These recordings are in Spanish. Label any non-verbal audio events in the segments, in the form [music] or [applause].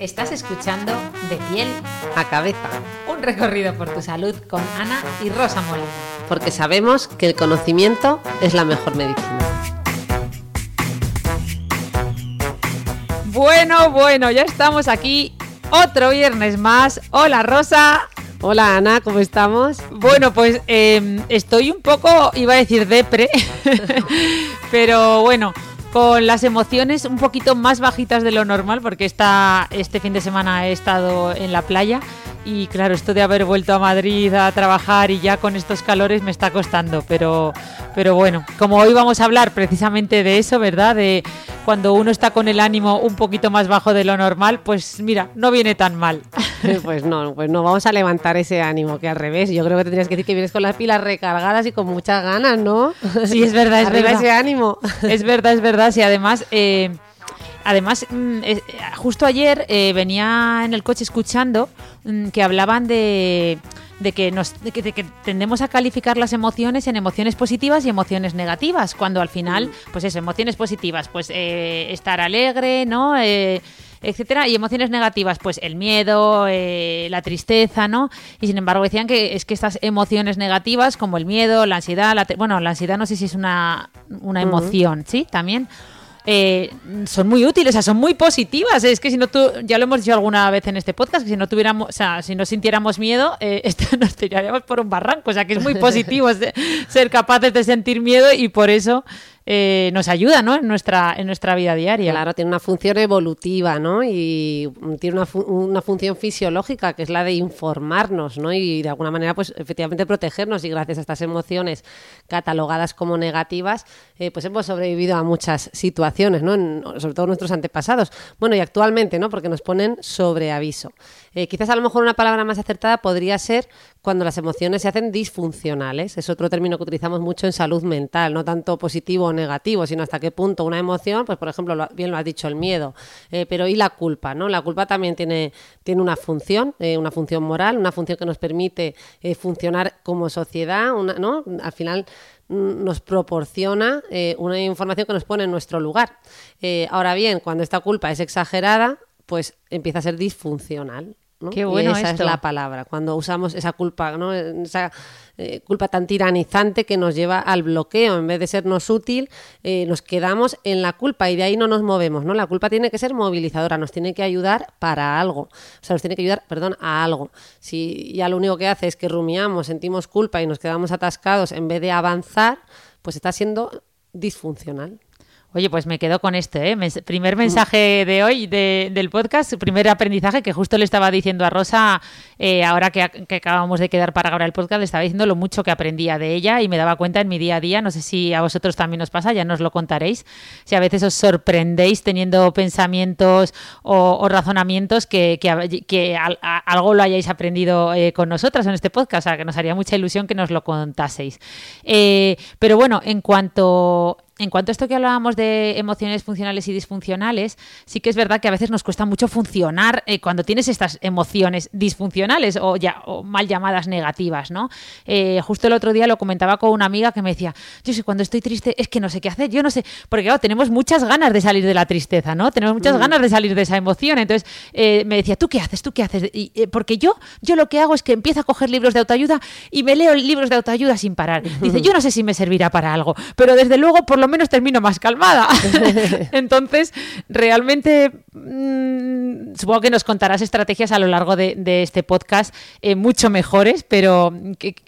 estás escuchando De piel a cabeza, un recorrido por tu salud con Ana y Rosa Molina. porque sabemos que el conocimiento es la mejor medicina. Bueno, bueno, ya estamos aquí otro viernes más. Hola Rosa. Hola Ana, ¿cómo estamos? Bueno, pues eh, estoy un poco, iba a decir depre, [laughs] pero bueno, con las emociones un poquito más bajitas de lo normal, porque este fin de semana he estado en la playa y claro, esto de haber vuelto a Madrid a trabajar y ya con estos calores me está costando, pero, pero bueno, como hoy vamos a hablar precisamente de eso, ¿verdad? De cuando uno está con el ánimo un poquito más bajo de lo normal, pues mira, no viene tan mal. Pues no, pues no, vamos a levantar ese ánimo, que al revés, yo creo que tendrías que decir que vienes con las pilas recargadas y con muchas ganas, ¿no? Sí, es verdad, es [laughs] Arriba verdad. ese ánimo. Es verdad, es verdad. Sí, además, eh, además mm, justo ayer eh, venía en el coche escuchando mm, que hablaban de, de que nos de que, de que tendemos a calificar las emociones en emociones positivas y emociones negativas, cuando al final, pues eso, emociones positivas, pues eh, estar alegre, ¿no? Eh, etcétera, y emociones negativas, pues el miedo, eh, la tristeza, ¿no? Y sin embargo decían que es que estas emociones negativas, como el miedo, la ansiedad, la bueno, la ansiedad no sé si es una, una emoción, ¿sí? También. Eh, son muy útiles, o sea, son muy positivas. Es que si no tú, ya lo hemos dicho alguna vez en este podcast, que si no tuviéramos, o sea, si no sintiéramos miedo, eh, [laughs] esto nos tiraríamos por un barranco. O sea, que es muy [laughs] positivo se- ser capaces de sentir miedo y por eso eh, nos ayuda, ¿no? En nuestra, en nuestra vida diaria. Claro, tiene una función evolutiva, ¿no? Y tiene una, una función fisiológica, que es la de informarnos, ¿no? Y de alguna manera, pues efectivamente protegernos. Y gracias a estas emociones catalogadas como negativas, eh, pues hemos sobrevivido a muchas situaciones, ¿no? Sobre todo nuestros antepasados. Bueno, y actualmente, ¿no? Porque nos ponen sobre aviso. Eh, quizás a lo mejor una palabra más acertada podría ser cuando las emociones se hacen disfuncionales. Es otro término que utilizamos mucho en salud mental, no tanto positivo o negativo, sino hasta qué punto una emoción, pues por ejemplo, lo- bien lo has dicho, el miedo, eh, pero y la culpa, ¿no? La culpa también tiene, tiene una función, eh, una función moral, una función que nos permite funcionar como sociedad, una- ¿no? Al final mm, nos proporciona una información que nos pone en nuestro lugar. Ahora bien, cuando esta culpa es exagerada, pues empieza a ser disfuncional. ¿no? Qué Y bueno esa esto. es la palabra, cuando usamos esa culpa, ¿no? esa eh, culpa tan tiranizante que nos lleva al bloqueo, en vez de sernos útil, eh, nos quedamos en la culpa y de ahí no nos movemos, ¿no? La culpa tiene que ser movilizadora, nos tiene que ayudar para algo, o sea, nos tiene que ayudar, perdón, a algo. Si ya lo único que hace es que rumiamos, sentimos culpa y nos quedamos atascados en vez de avanzar, pues está siendo disfuncional. Oye, pues me quedo con esto, ¿eh? Mens- primer mensaje de hoy de- del podcast, primer aprendizaje que justo le estaba diciendo a Rosa, eh, ahora que, ac- que acabamos de quedar para grabar el podcast, le estaba diciendo lo mucho que aprendía de ella y me daba cuenta en mi día a día, no sé si a vosotros también os pasa, ya nos lo contaréis, si a veces os sorprendéis teniendo pensamientos o, o razonamientos que, que, a- que al- a- algo lo hayáis aprendido eh, con nosotras en este podcast, o sea, que nos haría mucha ilusión que nos lo contaseis. Eh, pero bueno, en cuanto en cuanto a esto que hablábamos de emociones funcionales y disfuncionales, sí que es verdad que a veces nos cuesta mucho funcionar eh, cuando tienes estas emociones disfuncionales o, ya, o mal llamadas negativas, ¿no? Eh, justo el otro día lo comentaba con una amiga que me decía, yo sé, cuando estoy triste es que no sé qué hacer, yo no sé, porque claro, tenemos muchas ganas de salir de la tristeza, ¿no? Tenemos muchas ganas de salir de esa emoción, entonces eh, me decía, ¿tú qué haces? ¿Tú qué haces? Y, porque yo, yo lo que hago es que empiezo a coger libros de autoayuda y me leo libros de autoayuda sin parar. Dice, [laughs] yo no sé si me servirá para algo, pero desde luego por lo menos termino más calmada. [laughs] Entonces, realmente mm, supongo que nos contarás estrategias a lo largo de, de este podcast eh, mucho mejores, pero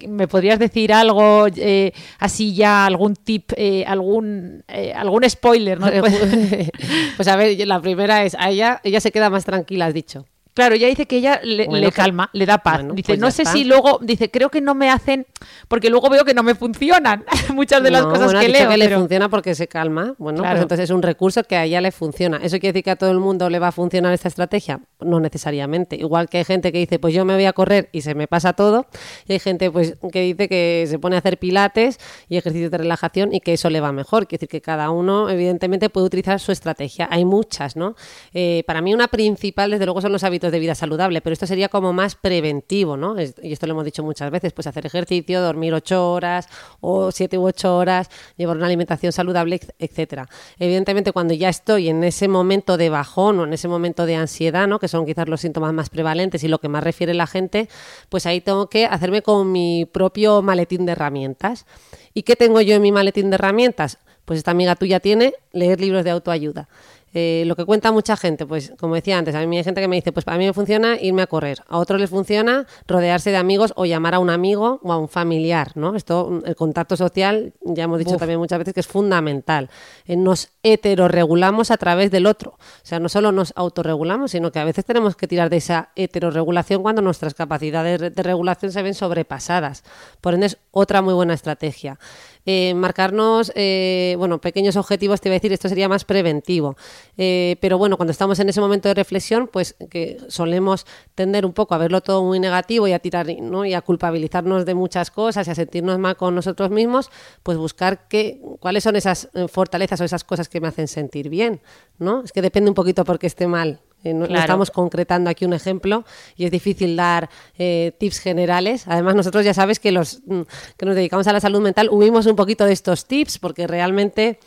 ¿me podrías decir algo eh, así ya, algún tip, eh, algún, algún spoiler? ¿no? [laughs] pues a ver, la primera es, a ella, ella se queda más tranquila, has dicho. Claro, ella dice que ella le, Bueno, le pues- calma, le da paz. bueno, dice, pues no sé está. si luego, dice, creo que no me hacen, porque luego veo que no me funcionan [laughs] muchas de las cosas bueno, que leo. que le funciona porque se calma. Bueno, Claro. pues entonces es un recurso que a ella le funciona. ¿Eso quiere decir que a todo el mundo le va a funcionar esta estrategia? No necesariamente. Igual que hay gente que dice, pues yo me voy a correr y se me pasa todo. Y hay gente pues que dice que se pone a hacer pilates y ejercicios de relajación y que eso le va mejor. Quiere decir que cada uno, evidentemente, puede utilizar su estrategia. Hay muchas, ¿no? Eh, para mí una principal, desde luego, son los hábitos de vida saludable, pero esto sería como más preventivo, ¿no? Y esto lo hemos dicho muchas veces, pues hacer ejercicio, dormir ocho horas o siete u ocho horas, llevar una alimentación saludable, etcétera. Evidentemente, cuando ya estoy en ese momento de bajón o en ese momento de ansiedad, ¿no? Que son quizás los síntomas más prevalentes y lo que más refiere la gente, pues ahí tengo que hacerme con mi propio maletín de herramientas. ¿Y qué tengo yo en mi maletín de herramientas? Pues esta amiga tuya tiene leer libros de autoayuda. Eh, lo que cuenta mucha gente, pues como decía antes, a mí hay gente que me dice, pues para mí me funciona irme a correr, a otros les funciona rodearse de amigos o llamar a un amigo o a un familiar, ¿no? Esto, mm, el contacto social, ya hemos dicho Uf. también muchas veces que es fundamental. Eh, nos heterorregulamos a través del otro, o sea, no solo nos autorregulamos, sino que a veces tenemos que tirar de esa heterorregulación cuando nuestras capacidades de- de regulación se ven sobrepasadas. Por ende, es otra muy buena estrategia. Eh, marcarnos, eh, bueno, pequeños objetivos, te iba a decir, esto sería más preventivo. Eh, pero bueno, cuando estamos en ese momento de reflexión, pues que solemos tender un poco a verlo todo muy negativo y a tirar, ¿no? Y a culpabilizarnos de muchas cosas y a sentirnos mal con nosotros mismos, pues buscar qué, cuáles son esas eh, fortalezas o esas cosas que me hacen sentir bien, ¿no? Es que depende un poquito porque esté mal. Eh, no, estamos concretando aquí un ejemplo y es difícil dar eh, tips generales. Además, nosotros ya sabes que los mm, que nos dedicamos a la salud mental huimos un poquito de estos tips porque realmente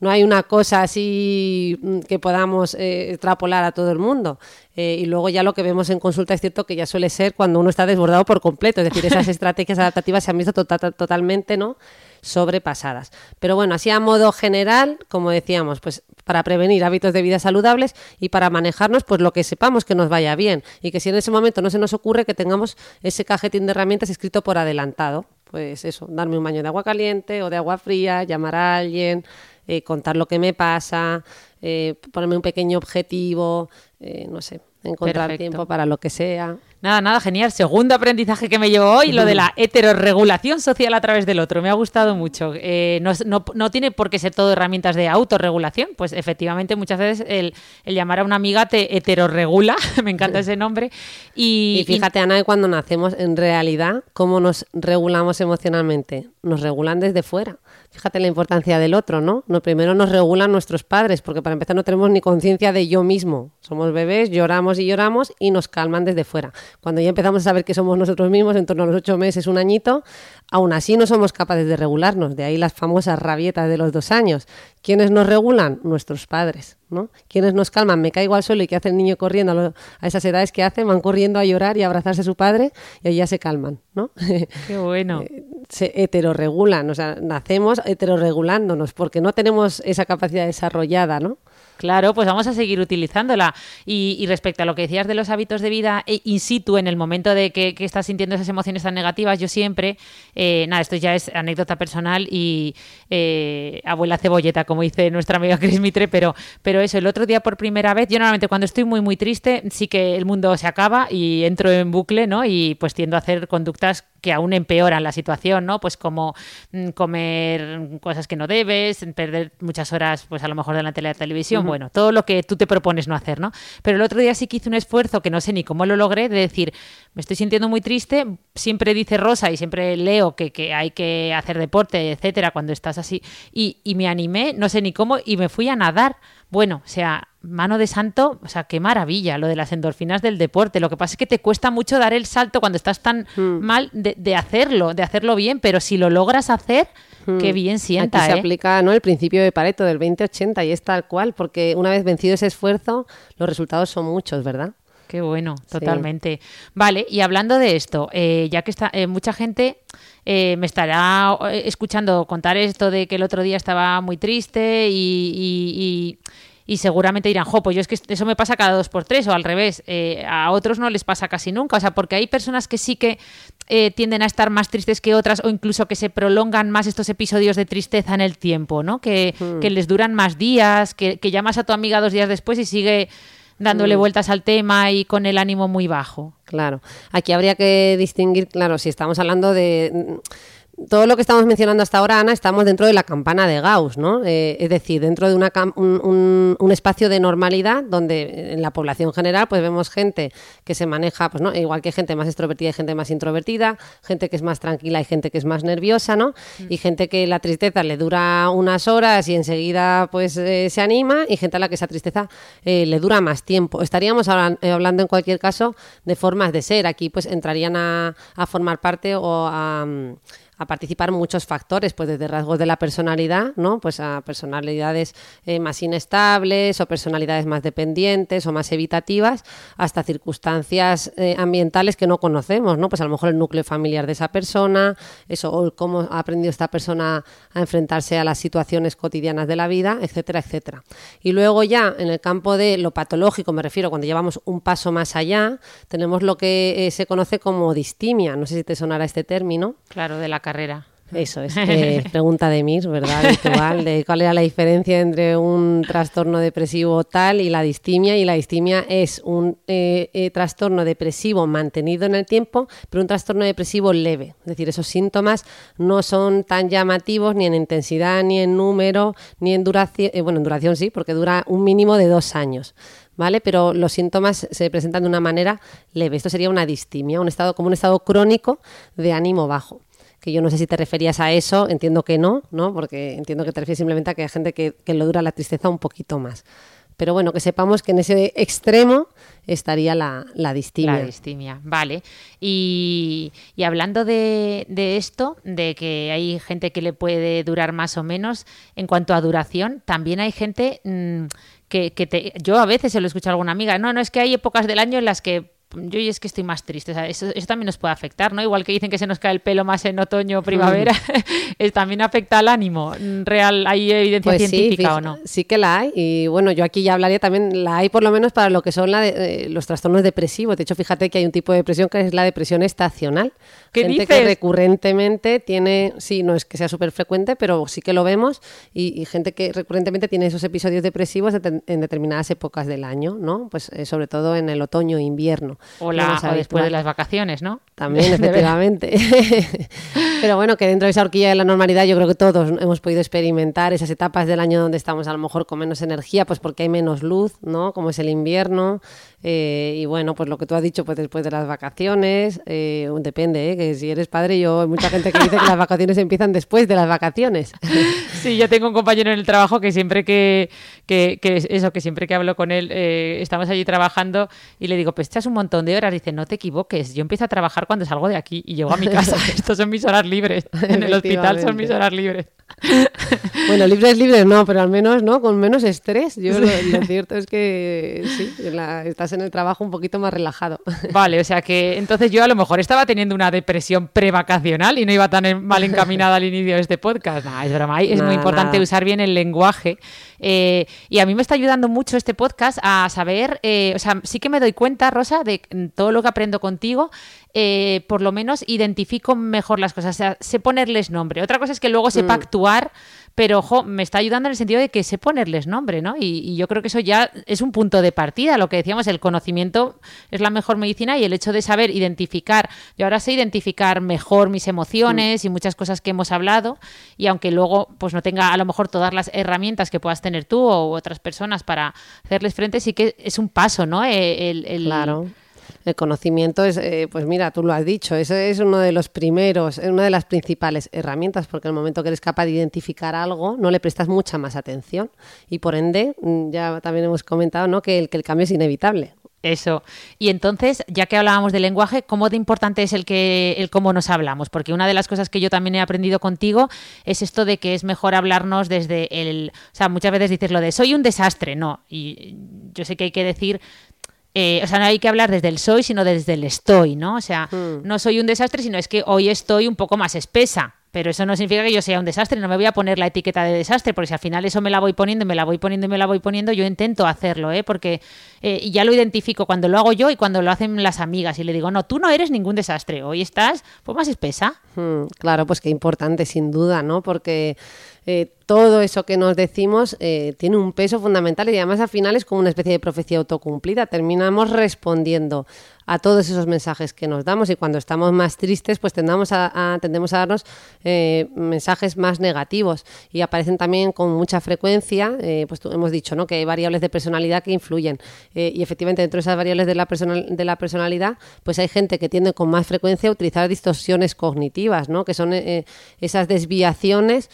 no hay una cosa así mm, que podamos eh, extrapolar a todo el mundo. Eh, y luego ya lo que vemos en consulta es cierto que ya suele ser cuando uno está desbordado por completo. Es decir, esas [laughs] estrategias adaptativas se han visto tota- totalmente, ¿no? sobrepasadas. Pero bueno, así a modo general, como decíamos, pues para prevenir hábitos de vida saludables y para manejarnos, pues lo que sepamos que nos vaya bien y que si en ese momento no se nos ocurre que tengamos ese cajetín de herramientas escrito por adelantado. Pues eso, darme un baño de agua caliente o de agua fría, llamar a alguien, eh, contar lo que me pasa, eh, ponerme un pequeño objetivo, eh, no sé, encontrar Perfecto. tiempo para lo que sea. Nada, nada, genial. Segundo aprendizaje que me llevo hoy, lo de la heterorregulación social a través del otro. Me ha gustado mucho. Eh, no, no- no tiene por qué ser todo herramientas de autorregulación. Pues efectivamente, muchas veces el, el llamar a una amiga te heterorregula. [laughs] me encanta ese nombre. Y, Y fíjate, Ana, que cuando nacemos, en realidad, ¿cómo nos regulamos emocionalmente? Nos regulan desde fuera. Fíjate la importancia del otro, ¿no? no primero nos regulan nuestros padres, porque para empezar no tenemos ni conciencia de yo mismo. Somos bebés, lloramos y lloramos y nos calman desde fuera. Cuando ya empezamos a saber que somos nosotros mismos, en torno a los ocho meses, un añito, aún así no somos capaces de regularnos. De ahí las famosas rabietas de los dos años. ¿Quiénes nos regulan? Nuestros padres. ¿no? ¿Quiénes nos calman? Me caigo al suelo y ¿qué hace el niño corriendo a, lo- a esas edades que hacen? Van corriendo a llorar y a abrazarse a su padre y ahí ya se calman, ¿no? [laughs] Qué bueno. Eh, se heterorregulan, o sea, nacemos heterorregulándonos porque no tenemos esa capacidad desarrollada, ¿no? Claro, pues vamos a seguir utilizándola. Y, y respecto a lo que decías de los hábitos de vida eh, in situ, en el momento de que, estás sintiendo esas emociones tan negativas, yo siempre, eh, nada, esto ya es anécdota personal y eh, abuela cebolleta, como dice nuestra amiga Cris Mitre, pero, pero eso, el otro día por primera vez, yo normalmente cuando estoy muy, muy triste, sí que el mundo se acaba y entro en bucle, ¿no? Y pues tiendo a hacer conductas que aún empeoran la situación, ¿no? Pues como mm, comer cosas que no debes, perder muchas horas, pues a lo mejor delante de la televisión, bueno, todo lo que tú te propones no hacer, ¿no? Pero el otro día sí que hice un esfuerzo que no sé ni cómo lo logré, de decir, me estoy sintiendo muy triste, siempre dice Rosa y siempre leo que, que hay que hacer deporte, etcétera, cuando estás así, y, y me animé, no sé ni cómo, y me fui a nadar. Bueno, o sea, mano de santo, o sea, qué maravilla lo de las endorfinas del deporte. Lo que pasa es que te cuesta mucho dar el salto cuando estás tan mal de, de hacerlo, de hacerlo bien, pero si lo logras hacer, qué bien sienta, Aquí se ¿eh? aplica ¿no? el principio de Pareto del 20-80 y es tal cual, porque una vez vencido ese esfuerzo, los resultados son muchos, ¿verdad? Qué bueno, totalmente. Vale, y hablando de esto, eh, ya que está eh, mucha gente eh, me estará escuchando contar esto de que el otro día estaba muy triste y, y- y- y seguramente dirán, jo, pues yo es que eso me pasa cada dos por tres o al revés, eh, a otros no les pasa casi nunca, o sea, porque hay personas que sí que eh, tienden a estar más tristes que otras o incluso que se prolongan más estos episodios de tristeza en el tiempo, ¿no? Que, que les duran más días, que, que llamas a tu amiga dos días después y sigue dándole vueltas al tema y con el ánimo muy bajo. Claro. Aquí habría que distinguir, claro, si estamos hablando de todo lo que estamos mencionando hasta ahora, Ana, estamos dentro de la campana de Gauss, ¿no? Eh, es decir, dentro de una un, un, espacio de normalidad donde en la población general pues vemos gente que se maneja, pues no, igual que gente más extrovertida y gente más introvertida, gente que es más tranquila y gente que es más nerviosa, ¿no? Mm. Y gente que la tristeza le dura unas horas y enseguida pues eh, se anima y gente a la que esa tristeza eh, le dura más tiempo. Estaríamos hablando en cualquier caso de formas de ser. Aquí pues entrarían a, a formar parte o a a participar muchos factores, pues desde rasgos de la personalidad, ¿no? Pues a personalidades eh, más inestables o personalidades más dependientes o más evitativas, hasta circunstancias eh, ambientales que no conocemos, ¿no? Pues a lo mejor el núcleo familiar de esa persona, eso, o cómo ha aprendido esta persona a enfrentarse a las situaciones cotidianas de la vida, etcétera, etcétera. Y luego ya en el campo de lo patológico, me refiero, cuando llevamos un paso más allá, tenemos lo que eh, se conoce como distimia, no sé si te sonará este término. Claro, de la carrera. Eso es, [laughs] eh, pregunta de Mir, ¿verdad? de cuál era la diferencia entre un trastorno depresivo tal y la distimia. Y la distimia es un eh, eh, trastorno depresivo mantenido en el tiempo, pero un trastorno depresivo leve. Es decir, esos síntomas no son tan llamativos ni en intensidad, ni en número, ni en duración. bueno, en duración sí, porque dura un mínimo de dos años. ¿vale? Pero los síntomas se presentan de una manera leve. Esto sería una distimia, un estado como un estado crónico de ánimo bajo que yo no sé si te referías a eso, entiendo que no, ¿no? Porque entiendo que te refieres simplemente a que hay gente que, lo dura la tristeza un poquito más. Pero bueno, que sepamos que en ese extremo estaría la, la distimia. La distimia, vale. Y, hablando de, esto, de que hay gente que le puede durar más o menos, en cuanto a duración, también hay gente mm, que, que te, yo a veces se lo escucho a alguna amiga, no, no, es que hay épocas del año en las que yo es que estoy más triste. eso, también nos puede afectar, ¿no? Igual que dicen que se nos cae el pelo más en otoño o primavera, mm. [laughs] también afecta al ánimo. ¿Real hay evidencia pues científica o no? Sí que la hay. Y bueno, yo aquí ya hablaría también, la hay por lo menos para lo que son eh, los trastornos depresivos. De hecho, fíjate que hay un tipo de depresión que es la depresión estacional. ¿Qué Gente que recurrentemente tiene, sí, no es que sea súper frecuente, pero sí que lo vemos. Y, gente que recurrentemente tiene esos episodios depresivos en determinadas épocas del año, ¿no? Pues eh, sobre todo en el otoño e invierno. O, la, después de las vacaciones, ¿no? También, [laughs] efectivamente. [laughs] Pero bueno, que dentro de esa horquilla de la normalidad yo creo que todos hemos podido experimentar esas etapas del año donde estamos a lo mejor con menos energía, pues porque hay menos luz, ¿no? Como es el invierno. Eh, y bueno, pues lo que tú has dicho, pues después de las vacaciones, eh, depende, ¿eh? que si eres padre, yo hay mucha gente que dice que las vacaciones empiezan después de las vacaciones. [laughs] Sí, yo tengo un compañero en el trabajo que siempre que, que, que eso, que siempre que hablo con él, eh, estamos allí trabajando y le digo, pues echas un montón de horas. Dice, no te equivoques, yo empiezo a trabajar cuando salgo de aquí y llego a mi casa. [laughs] Estos son mis horas libres. En el hospital son mis horas libres. [laughs] bueno, libres, libres no, pero al menos no, con menos estrés. Yo lo, cierto es que sí, estás en el trabajo un poquito más relajado. [laughs] Vale, o sea que entonces yo a lo mejor estaba teniendo una depresión prevacacional y no iba tan mal encaminada al inicio de este podcast. es broma, es muy importante usar bien el lenguaje. Eh, y a mí me está ayudando mucho este podcast a saber, eh, o sea, sí que me doy cuenta, Rosa, de todo lo que aprendo contigo eh, por lo menos identifico mejor las cosas, o sea, sé ponerles nombre. Otra cosa es que luego sepa mm. actuar, pero ojo, me está ayudando en el sentido de que sé ponerles nombre, ¿no? Y, yo creo que eso ya es un punto de partida, lo que decíamos, el conocimiento es la mejor medicina y el hecho de saber identificar, yo ahora sé identificar mejor mis emociones mm. y muchas cosas que hemos hablado, y aunque luego pues no tenga a lo mejor todas las herramientas que puedas tener tú o otras personas para hacerles frente, sí que es un paso, ¿no? Eh, el, el, claro el conocimiento es, eh, pues mira, tú lo has dicho, eso es uno de los primeros, una de las principales herramientas, porque en el momento que eres capaz de identificar algo, no le prestas mucha más atención. Y por ende, mm, ya también hemos comentado ¿no? que, el, que el cambio es inevitable. Eso. Y entonces, ya que hablábamos del lenguaje, ¿cómo de importante es el que el cómo nos hablamos? Porque una de las cosas que yo también he aprendido contigo es esto de que es mejor hablarnos desde el, o sea, muchas veces dices lo de soy un desastre, no, y yo sé que hay que decir eh, o sea, no hay que hablar desde el soy, sino desde el estoy, ¿no? O sea, hmm. no soy un desastre, sino es que hoy estoy un poco más espesa. Pero eso no significa que yo sea un desastre, no me voy a poner la etiqueta de desastre, porque si al final eso me la voy poniendo, me la voy poniendo me la voy poniendo, yo intento hacerlo, ¿eh? porque eh, ya lo identifico cuando lo hago yo y cuando lo hacen las amigas y le digo, no, tú no eres ningún desastre, hoy estás pues más espesa. Hmm, claro, pues qué importante, sin duda, ¿no? Porque eh, todo eso que nos decimos eh, tiene un peso fundamental y además al final es como una especie de profecía autocumplida. Terminamos respondiendo a todos esos mensajes que nos damos y cuando estamos más tristes pues tendemos a, tendemos a darnos eh, mensajes más negativos y aparecen también con mucha frecuencia, eh, pues hemos dicho ¿no? que hay variables de personalidad que influyen y efectivamente dentro de esas variables de la, personal, de la personalidad pues hay gente que tiende con más frecuencia a utilizar distorsiones cognitivas, ¿no? que son esas desviaciones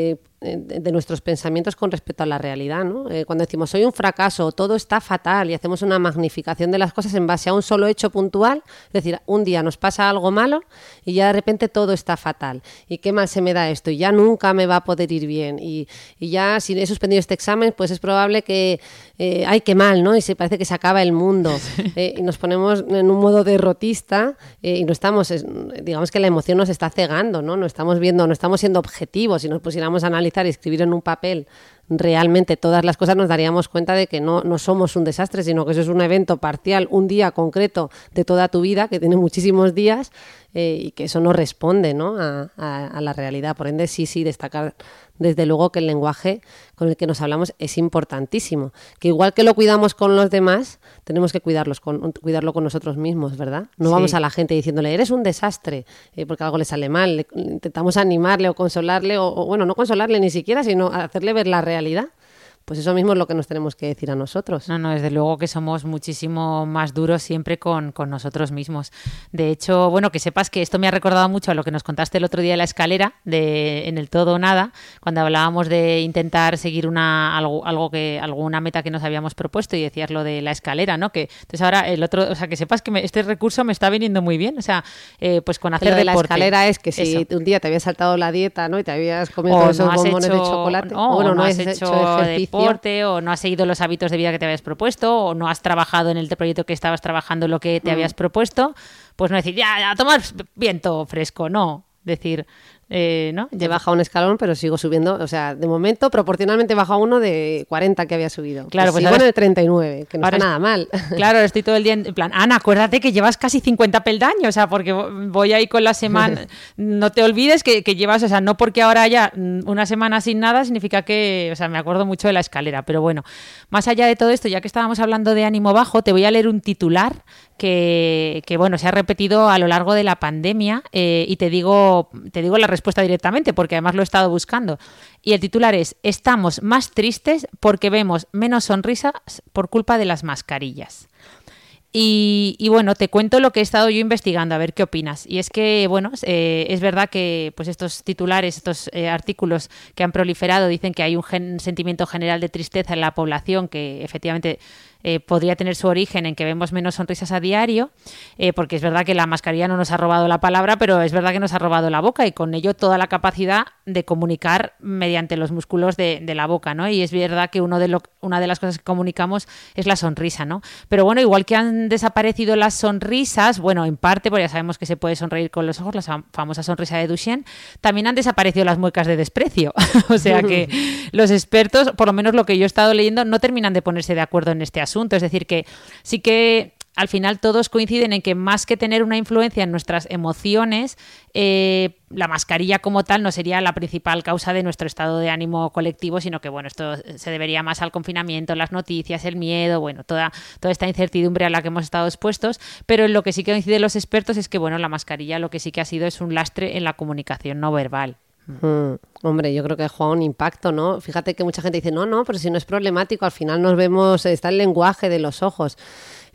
eh, de nuestros pensamientos con respecto a la realidad. ¿no? Eh, cuando decimos soy un fracaso, todo está fatal y hacemos una magnificación de las cosas en base a un solo hecho puntual, es decir, un día nos pasa algo malo y ya de repente todo está fatal. ¿Y qué mal se me da esto? Y ya nunca me va a poder ir bien. Y, y ya si he suspendido este examen, pues es probable que, eh, ay, qué mal, ¿no? Y se parece que se acaba el mundo. [laughs] Eh, y nos ponemos en un modo derrotista y no estamos, digamos que la emoción nos está cegando, ¿no? No estamos viendo, no estamos siendo objetivos. Si nos pusiéramos a analizar y escribir en un papel realmente todas las cosas, nos daríamos cuenta de que no, no somos un desastre, sino que eso es un evento parcial, un día concreto de toda tu vida, que tiene muchísimos días eh, y que eso no responde ¿no? A, a, la realidad. Por ende, sí, sí, destacar desde luego que el lenguaje con el que nos hablamos es importantísimo. Que igual que lo cuidamos con los demás, tenemos que cuidarlos con, cuidarlo con nosotros mismos, ¿verdad? No vamos a la gente diciéndole, eres un desastre, eh, porque algo le sale mal. intentamos animarle o consolarle, o, o, bueno, no consolarle ni siquiera, sino hacerle ver la realidad pues eso mismo es lo que nos tenemos que decir a nosotros. No, no, desde luego que somos muchísimo más duros siempre con, nosotros mismos. De hecho, bueno, que sepas que esto me ha recordado mucho a lo que nos contaste el otro día en la escalera, de en el todo o nada, cuando hablábamos de intentar seguir una algo, algo que alguna meta que nos habíamos propuesto y decías lo de la escalera, ¿no? Que entonces ahora el otro, o sea, que sepas que este recurso me está viniendo muy bien, o sea, eh, pues con hacer de la escalera es que si un día te habías saltado la dieta, ¿no? Y te habías comido esos bombones de chocolate, o, bueno, no, has hecho, hecho o no has seguido los hábitos de vida que te habías propuesto o no has trabajado en el proyecto que estabas trabajando lo que te mm. habías propuesto, pues no decir, ya, ya, tomar viento fresco, no. Decir, eh, ¿no? He bajado un escalón, pero sigo subiendo. O sea, de momento, proporcionalmente baja uno de 40 que había subido. Claro, pues, pues en el 39, que no está nada mal. [laughs] Claro, estoy todo el día en plan, Ana, acuérdate que llevas casi 50 peldaños, o sea, porque voy ahí con la semana. [laughs] no te olvides que, que, llevas, o sea, no porque ahora haya una semana sin nada, significa que, o sea, me acuerdo mucho de la escalera. Pero bueno, más allá de todo esto, ya que estábamos hablando de ánimo bajo, te voy a leer un titular que, bueno, se ha repetido a lo largo de la pandemia eh, y te digo, te digo la respuesta directamente porque además lo he estado buscando. Y el titular es, estamos más tristes porque vemos menos sonrisas por culpa de las mascarillas. Y, bueno, te cuento lo que he estado yo investigando, a ver qué opinas. Y es que, bueno, eh, es verdad que pues estos titulares, estos eh, artículos que han proliferado dicen que hay un sentimiento general de tristeza en la población que efectivamente eh, podría tener su origen en que vemos menos sonrisas a diario, eh, porque es verdad que la mascarilla no nos ha robado la palabra, pero es verdad que nos ha robado la boca y con ello toda la capacidad de comunicar mediante los músculos de, la boca, ¿no? Y es verdad que uno de lo, una de las cosas que comunicamos es la sonrisa, ¿no? Pero bueno, igual que han desaparecido las sonrisas, bueno, en parte, porque ya sabemos que se puede sonreír con los ojos, la famosa sonrisa de Duchenne, también han desaparecido las muecas de desprecio. [laughs] o sea que [laughs] los expertos, por lo menos lo que yo he estado leyendo, no terminan de ponerse de acuerdo en este asunto asunto. Es decir, que sí que al final todos coinciden en que más que tener una influencia en nuestras emociones, eh, la mascarilla como tal no sería la principal causa de nuestro estado de ánimo colectivo, sino que bueno, esto se debería más al confinamiento, las noticias, el miedo, bueno, toda, toda esta incertidumbre a la que hemos estado expuestos, pero en lo que sí que coinciden los expertos es que bueno, la mascarilla lo que sí que ha sido es un lastre en la comunicación no verbal. Mm, hombre, yo creo que ha jugado un impacto, ¿no? Fíjate que mucha gente dice, no, no, pero si no es problemático, al final nos vemos, está el lenguaje de los ojos.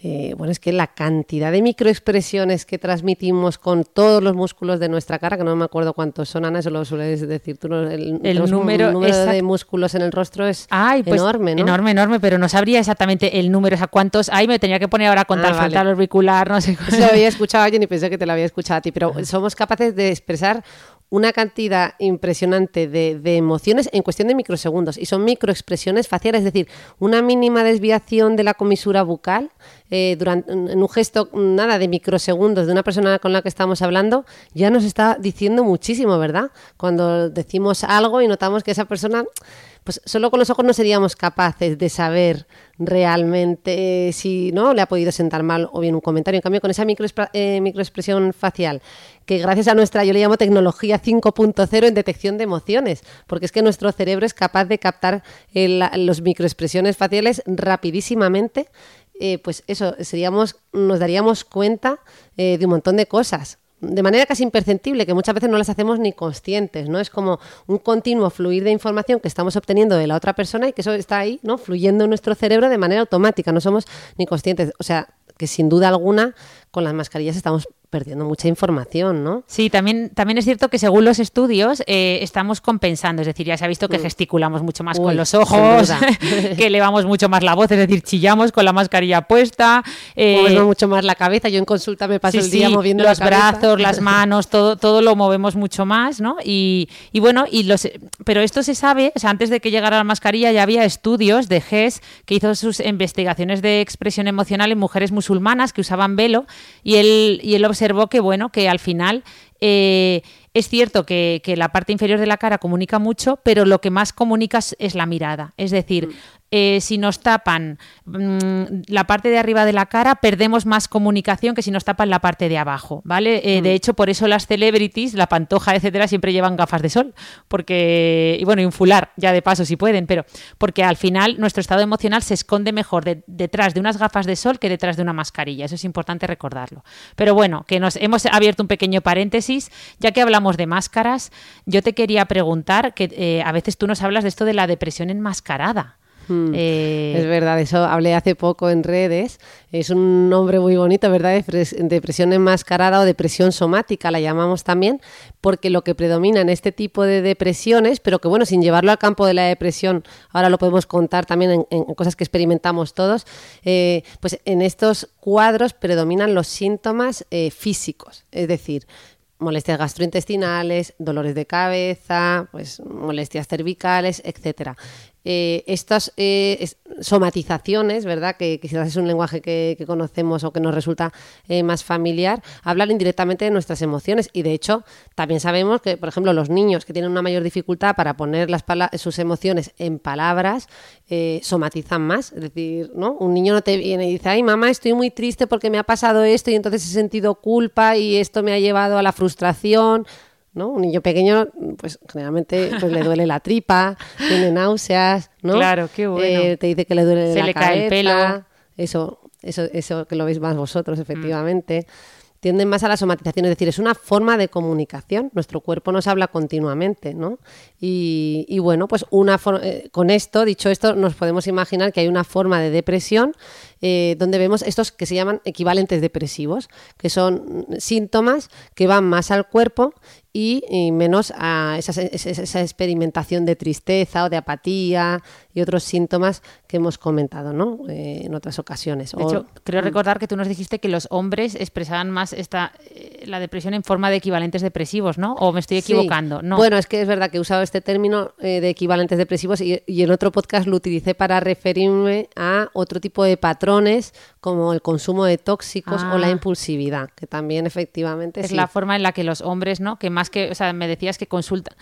Eh, bueno, es que la cantidad de microexpresiones que transmitimos con todos los músculos de nuestra cara, que no me acuerdo cuántos son, Ana, eso lo sueles decir tú, el, número, de músculos en el rostro es pues, enorme, ¿no? Enorme, enorme, pero no sabría exactamente el número, o sea, cuántos hay, me tenía que poner ahora a contar, ah, falta auricular, no sé. Se lo había escuchado a alguien y pensé que te lo había escuchado a ti, pero [laughs] somos capaces de expresar una cantidad impresionante de, emociones en cuestión de microsegundos. Y son microexpresiones faciales, es decir, una mínima desviación de la comisura bucal eh, durante, en un gesto, nada, de microsegundos de una persona con la que estamos hablando, ya nos está diciendo muchísimo, ¿verdad? Cuando decimos algo y notamos que esa persona pues solo con los ojos no seríamos capaces de saber realmente si no le ha podido sentar mal o bien un comentario. En cambio, con esa eh, microexpresión facial, que gracias a nuestra, yo le llamo tecnología 5.0 en detección de emociones, porque es que nuestro cerebro es capaz de captar las microexpresiones faciales rapidísimamente eh, pues eso, seríamos, nos daríamos cuenta eh, de un montón de cosas de manera casi imperceptible, que muchas veces no las hacemos ni conscientes, ¿no? Es como un continuo fluir de información que estamos obteniendo de la otra persona y que eso está ahí, ¿no? Fluyendo en nuestro cerebro de manera automática, no somos ni conscientes. O sea, que sin duda alguna con las mascarillas estamos perdiendo mucha información, ¿no? Sí, también, también es cierto que según los estudios eh, estamos compensando, es decir, ya se ha visto que mm. gesticulamos mucho más con los ojos, [laughs] que elevamos mucho más la voz, es decir, chillamos con la mascarilla puesta. Eh, movemos mucho más la cabeza, yo en consulta me paso el día moviendo los brazos, las [laughs] manos, todo, todo lo movemos mucho más, ¿no? Y, y, bueno, y los, pero esto se sabe, o sea, antes de que llegara la mascarilla ya había estudios de GES que hizo sus investigaciones de expresión emocional en mujeres musulmanas que usaban velo y él, y él observó que, bueno, que al final eh, es cierto que, la parte inferior de la cara comunica mucho, pero lo que más comunica es la mirada. Es decir. Eh, si nos tapan mm, la parte de arriba de la cara, perdemos más comunicación que si nos tapan la parte de abajo, ¿vale? Eh, de mm. hecho, por eso las celebrities, la pantoja, etcétera, siempre llevan gafas de sol, porque, y bueno, y un fular, ya de paso si pueden, pero porque al final nuestro estado emocional se esconde mejor detrás de unas gafas de sol que detrás de una mascarilla, eso es importante recordarlo. Pero bueno, que nos hemos abierto un pequeño paréntesis, ya que hablamos de máscaras, yo te quería preguntar, que eh, a veces tú nos hablas de esto de la depresión enmascarada. Hmm. Eh, es verdad, eso hablé hace poco en redes. Es un nombre muy bonito, ¿verdad? Depresión enmascarada o depresión somática, la llamamos también, porque lo que predomina en este tipo de depresiones, pero que bueno, sin llevarlo al campo de la depresión, ahora lo podemos contar también en, cosas que experimentamos todos, eh, pues en estos cuadros predominan los síntomas eh, físicos, es decir, molestias gastrointestinales, dolores de cabeza, pues molestias cervicales, etcétera. Eh, estas eh, somatizaciones, ¿verdad? Que, quizás es un lenguaje que, conocemos o que nos resulta eh, más familiar, hablan indirectamente de nuestras emociones. Y de hecho, también sabemos que, por ejemplo, los niños que tienen una mayor dificultad para poner las sus emociones en palabras, somatizan más. Es decir, ¿no? Un niño no te viene y dice, ay, mamá, estoy muy triste porque me ha pasado esto y entonces he sentido culpa y esto me ha llevado a la frustración. ¿No? Un niño pequeño, pues generalmente pues, le duele la tripa, tiene náuseas, ¿no? Claro, qué bueno. Eh, te dice que le duele Se la le cae el pelo. Eso, eso, eso que lo veis más vosotros, efectivamente. Tienden más a la somatización, es decir, es una forma de comunicación. Nuestro cuerpo nos habla continuamente, ¿no? Y, bueno, pues una eh, con esto, dicho esto, nos podemos imaginar que hay una forma de depresión eh, donde vemos estos que se llaman equivalentes depresivos, que son síntomas que van más al cuerpo y, menos a esa, esa, experimentación de tristeza o de apatía y otros síntomas que hemos comentado ¿no? Eh, en otras ocasiones. De hecho, creo mm. recordar que tú nos dijiste que los hombres expresaban más esta, eh, la depresión en forma de equivalentes depresivos, ¿no? ¿O me estoy equivocando? No. Bueno, es que es verdad que he usado este término eh, de equivalentes depresivos y, y en otro podcast lo utilicé para referirme a otro tipo de patrones como el consumo de tóxicos o la ah. impulsividad, que también efectivamente es la forma en la que los hombres, ¿no? Que más que, o sea, me decías que consultan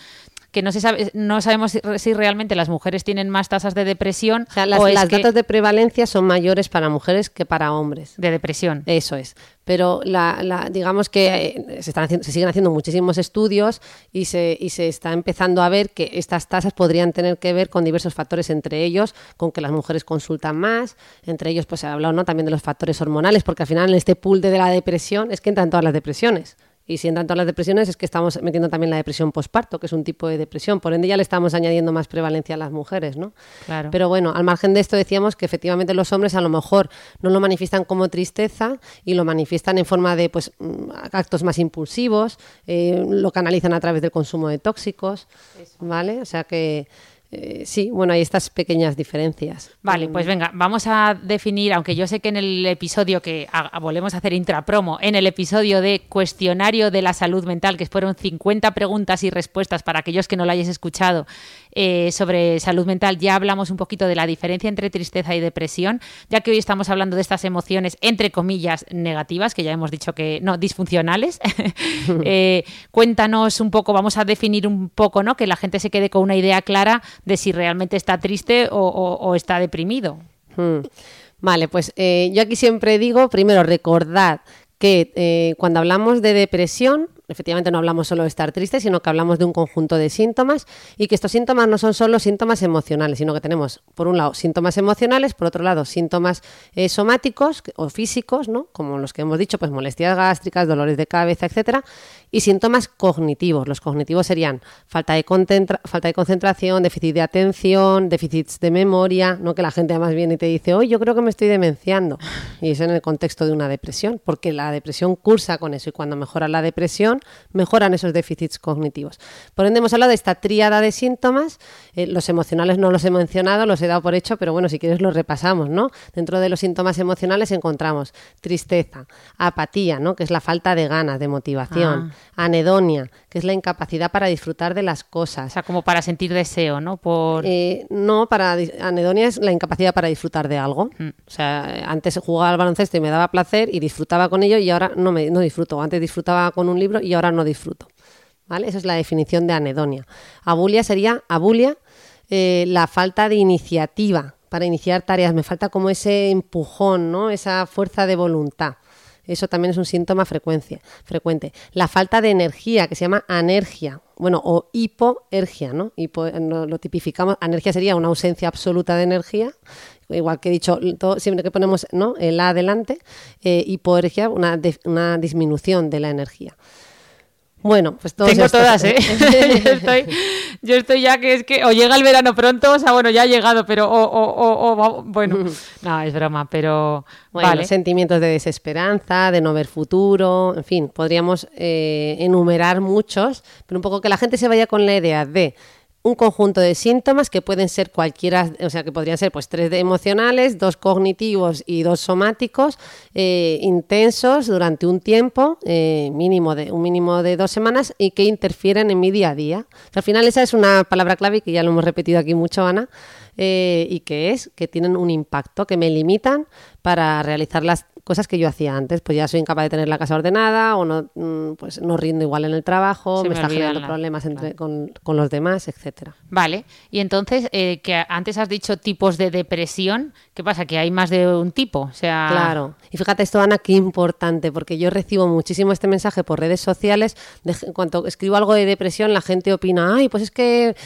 que no se sabe, no sabemos si, realmente las mujeres tienen más tasas de depresión. O sea, las, datos de prevalencia son mayores para mujeres que para hombres. De depresión. Eso es. Pero la, digamos que eh, se, están se siguen haciendo muchísimos estudios y se, y se está empezando a ver que estas tasas podrían tener que ver con diversos factores, entre ellos con que las mujeres consultan más, entre ellos pues se ha hablado ¿no? también de los factores hormonales, porque al final en este pool de la depresión es que entran todas las depresiones. Y si entran todas las depresiones es que estamos metiendo también la depresión postparto, que es un tipo de depresión. Por ende ya le estamos añadiendo más prevalencia a las mujeres, ¿no? Claro. Pero bueno, al margen de esto decíamos que efectivamente los hombres a lo mejor no lo manifiestan como tristeza y lo manifiestan en forma de pues mm, actos más impulsivos, eh, lo canalizan a través del consumo de tóxicos, ¿vale? O sea que eh, sí, bueno, hay estas pequeñas diferencias. Vale, pues venga, vamos a definir, aunque yo sé que en el episodio que volvemos a hacer intrapromo, en el episodio de cuestionario de la salud mental, que fueron 50 preguntas y respuestas para aquellos que no lo hayáis escuchado eh, sobre salud mental, ya hablamos un poquito de la diferencia entre tristeza y depresión, ya que hoy estamos hablando de estas emociones, entre comillas, negativas, que ya hemos dicho que no, disfuncionales. [laughs] [laughs] Eh, cuéntanos un poco, vamos a definir un poco, ¿no? Que la gente se quede con una idea clara de si realmente está triste o, está deprimido. Hmm. Vale, pues eh, yo aquí siempre digo, primero, recordad que eh, cuando hablamos de depresión, efectivamente no hablamos solo de estar triste, sino que hablamos de un conjunto de síntomas y que estos síntomas no son solo síntomas emocionales, sino que tenemos, por un lado, síntomas emocionales, por otro lado, síntomas eh, somáticos o físicos, ¿no? como los que hemos dicho, pues molestias gástricas, dolores de cabeza, etcétera, y síntomas cognitivos. Los cognitivos serían falta de, falta de concentración, déficit de atención, déficits de memoria, no que la gente además viene y te dice, hoy yo creo que me estoy demenciando. Y eso en el contexto de una depresión, porque la depresión cursa con eso y cuando mejora la depresión, mejoran esos déficits cognitivos. Por ende, hemos hablado de esta tríada de síntomas. Eh, los emocionales no los he mencionado, los he dado por hecho, pero bueno, si quieres los repasamos, ¿no? Dentro de los síntomas emocionales encontramos tristeza, apatía, ¿no? Que es la falta de ganas, de motivación. Ah anedonia, que es la incapacidad para disfrutar de las cosas. O sea, como para sentir deseo, ¿no? Por... Eh, no, para anedonia es la incapacidad para disfrutar de algo. Mm. O sea, antes jugaba al baloncesto y me daba placer y disfrutaba con ello y ahora no, me, no disfruto. Antes disfrutaba con un libro y ahora no disfruto. ¿Vale? Esa es la definición de anedonia. Abulia sería, abulia, eh, la falta de iniciativa para iniciar tareas. Me falta como ese empujón, ¿no? Esa fuerza de voluntad. Eso también es un síntoma frecuencia, frecuente. La falta de energía, que se llama anergia, bueno, o hipoergia, ¿no? lo tipificamos, anergia sería una ausencia absoluta de energía, igual que he dicho, siempre que ponemos ¿no? el A adelante, eh, hipoergia, una, una disminución de la energía. Bueno, pues Tengo todas, ¿eh? [laughs] [laughs] yo, estoy, ya que es que o llega el verano pronto, o sea, bueno, ya ha llegado, pero o, o, bueno, [laughs] no, es broma, pero bueno, sentimientos de desesperanza, de no ver futuro, en fin, podríamos eh, enumerar muchos, pero un poco que la gente se vaya con la idea de un conjunto de síntomas que pueden ser cualquiera, o sea, que podrían ser pues tres emocionales, dos cognitivos y dos somáticos, eh, intensos durante un tiempo, eh, mínimo de, un mínimo de dos semanas, y que interfieren en mi día a día. al final esa es una palabra clave que ya lo hemos repetido aquí mucho, Ana, eh, y que es que tienen un impacto, que me limitan para realizar las cosas que yo hacía antes. Pues ya soy incapaz de tener la casa ordenada o no, mm, pues no rindo igual en el trabajo, me, está generando problemas entre, con, los demás, etcétera. Vale, y entonces, eh, que antes has dicho tipos de depresión, ¿qué pasa? Que hay más de un tipo, o sea... Claro, y fíjate esto, Ana, qué importante, porque yo recibo muchísimo este mensaje por redes sociales, de, cuando escribo algo de depresión, la gente opina, ay, pues es que...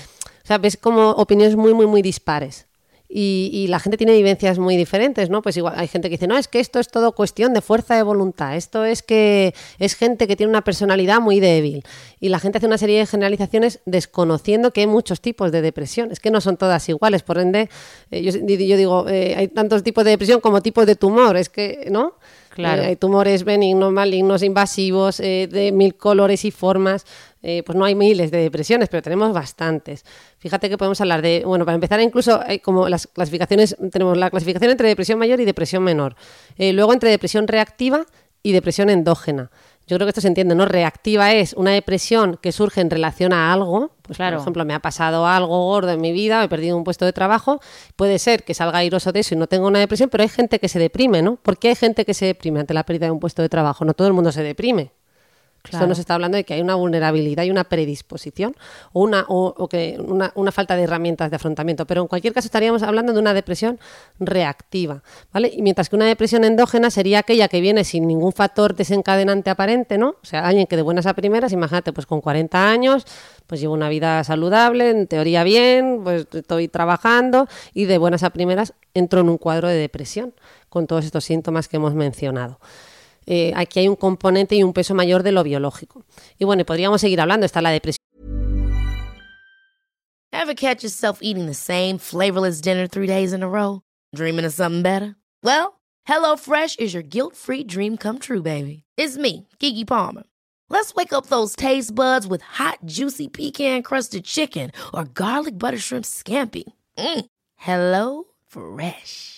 O sea, ves como opiniones muy, muy, muy dispares. Y, la gente tiene vivencias muy diferentes, ¿no? Pues igual hay gente que dice, no, es que esto es todo cuestión de fuerza de voluntad, esto es que es gente que tiene una personalidad muy débil. Y la gente hace una serie de generalizaciones desconociendo que hay muchos tipos de depresión, es que no son todas iguales, por ende, eh, yo, digo, eh, hay tantos tipos de depresión como tipos de tumor, es que, ¿no? Claro. Eh, hay tumores benignos, malignos, invasivos, de mil colores y formas. Eh, pues no hay miles de depresiones, pero tenemos bastantes. Fíjate que podemos hablar de, bueno, para empezar incluso hay como las clasificaciones, tenemos la clasificación entre depresión mayor y depresión menor. Eh, luego entre depresión reactiva y depresión endógena. Yo creo que esto se entiende, ¿no? Reactiva es una depresión que surge en relación a algo. Pues, claro. Por ejemplo, me ha pasado algo gordo en mi vida, he perdido un puesto de trabajo. Puede ser que salga airoso de eso y no tenga una depresión, pero hay gente que se deprime, ¿no? ¿Por qué hay gente que se deprime ante la pérdida de un puesto de trabajo? No todo el mundo se deprime. Esto nos está hablando de que hay una vulnerabilidad y una predisposición o, una, o, que una, falta de herramientas de afrontamiento. Pero en cualquier caso estaríamos hablando de una depresión reactiva. ¿vale? Y mientras que una depresión endógena sería aquella que viene sin ningún factor desencadenante aparente, ¿no? O sea, alguien que de buenas a primeras, imagínate, pues con 40 años, pues llevo una vida saludable, en teoría bien, pues estoy trabajando y de buenas a primeras entro en un cuadro de depresión con todos estos síntomas que hemos mencionado. Eh, aquí hay un componente y un peso mayor de lo biológico. Y bueno, podríamos seguir hablando, está la depresión. Ever catch yourself eating the same flavorless dinner three days in a row? Dreaming of something better? Well, HelloFresh is your guilt-free dream come true, baby. It's me, Kiki Palmer. Let's wake up those taste buds with hot, juicy pecan-crusted chicken or garlic butter shrimp scampi. Mm. Hello Fresh.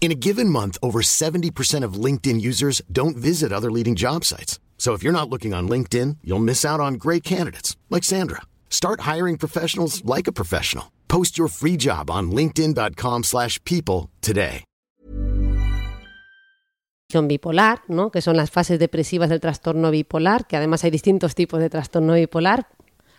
In a given month, over 70% of LinkedIn users don't visit other leading job sites. So if you're not looking on LinkedIn, you'll miss out on great candidates like Sandra. Start hiring professionals like a professional. Post your free job on linkedin.com/people today. bipolar, ¿no? que son las fases depresivas del trastorno bipolar, que además hay distintos tipos de trastorno bipolar.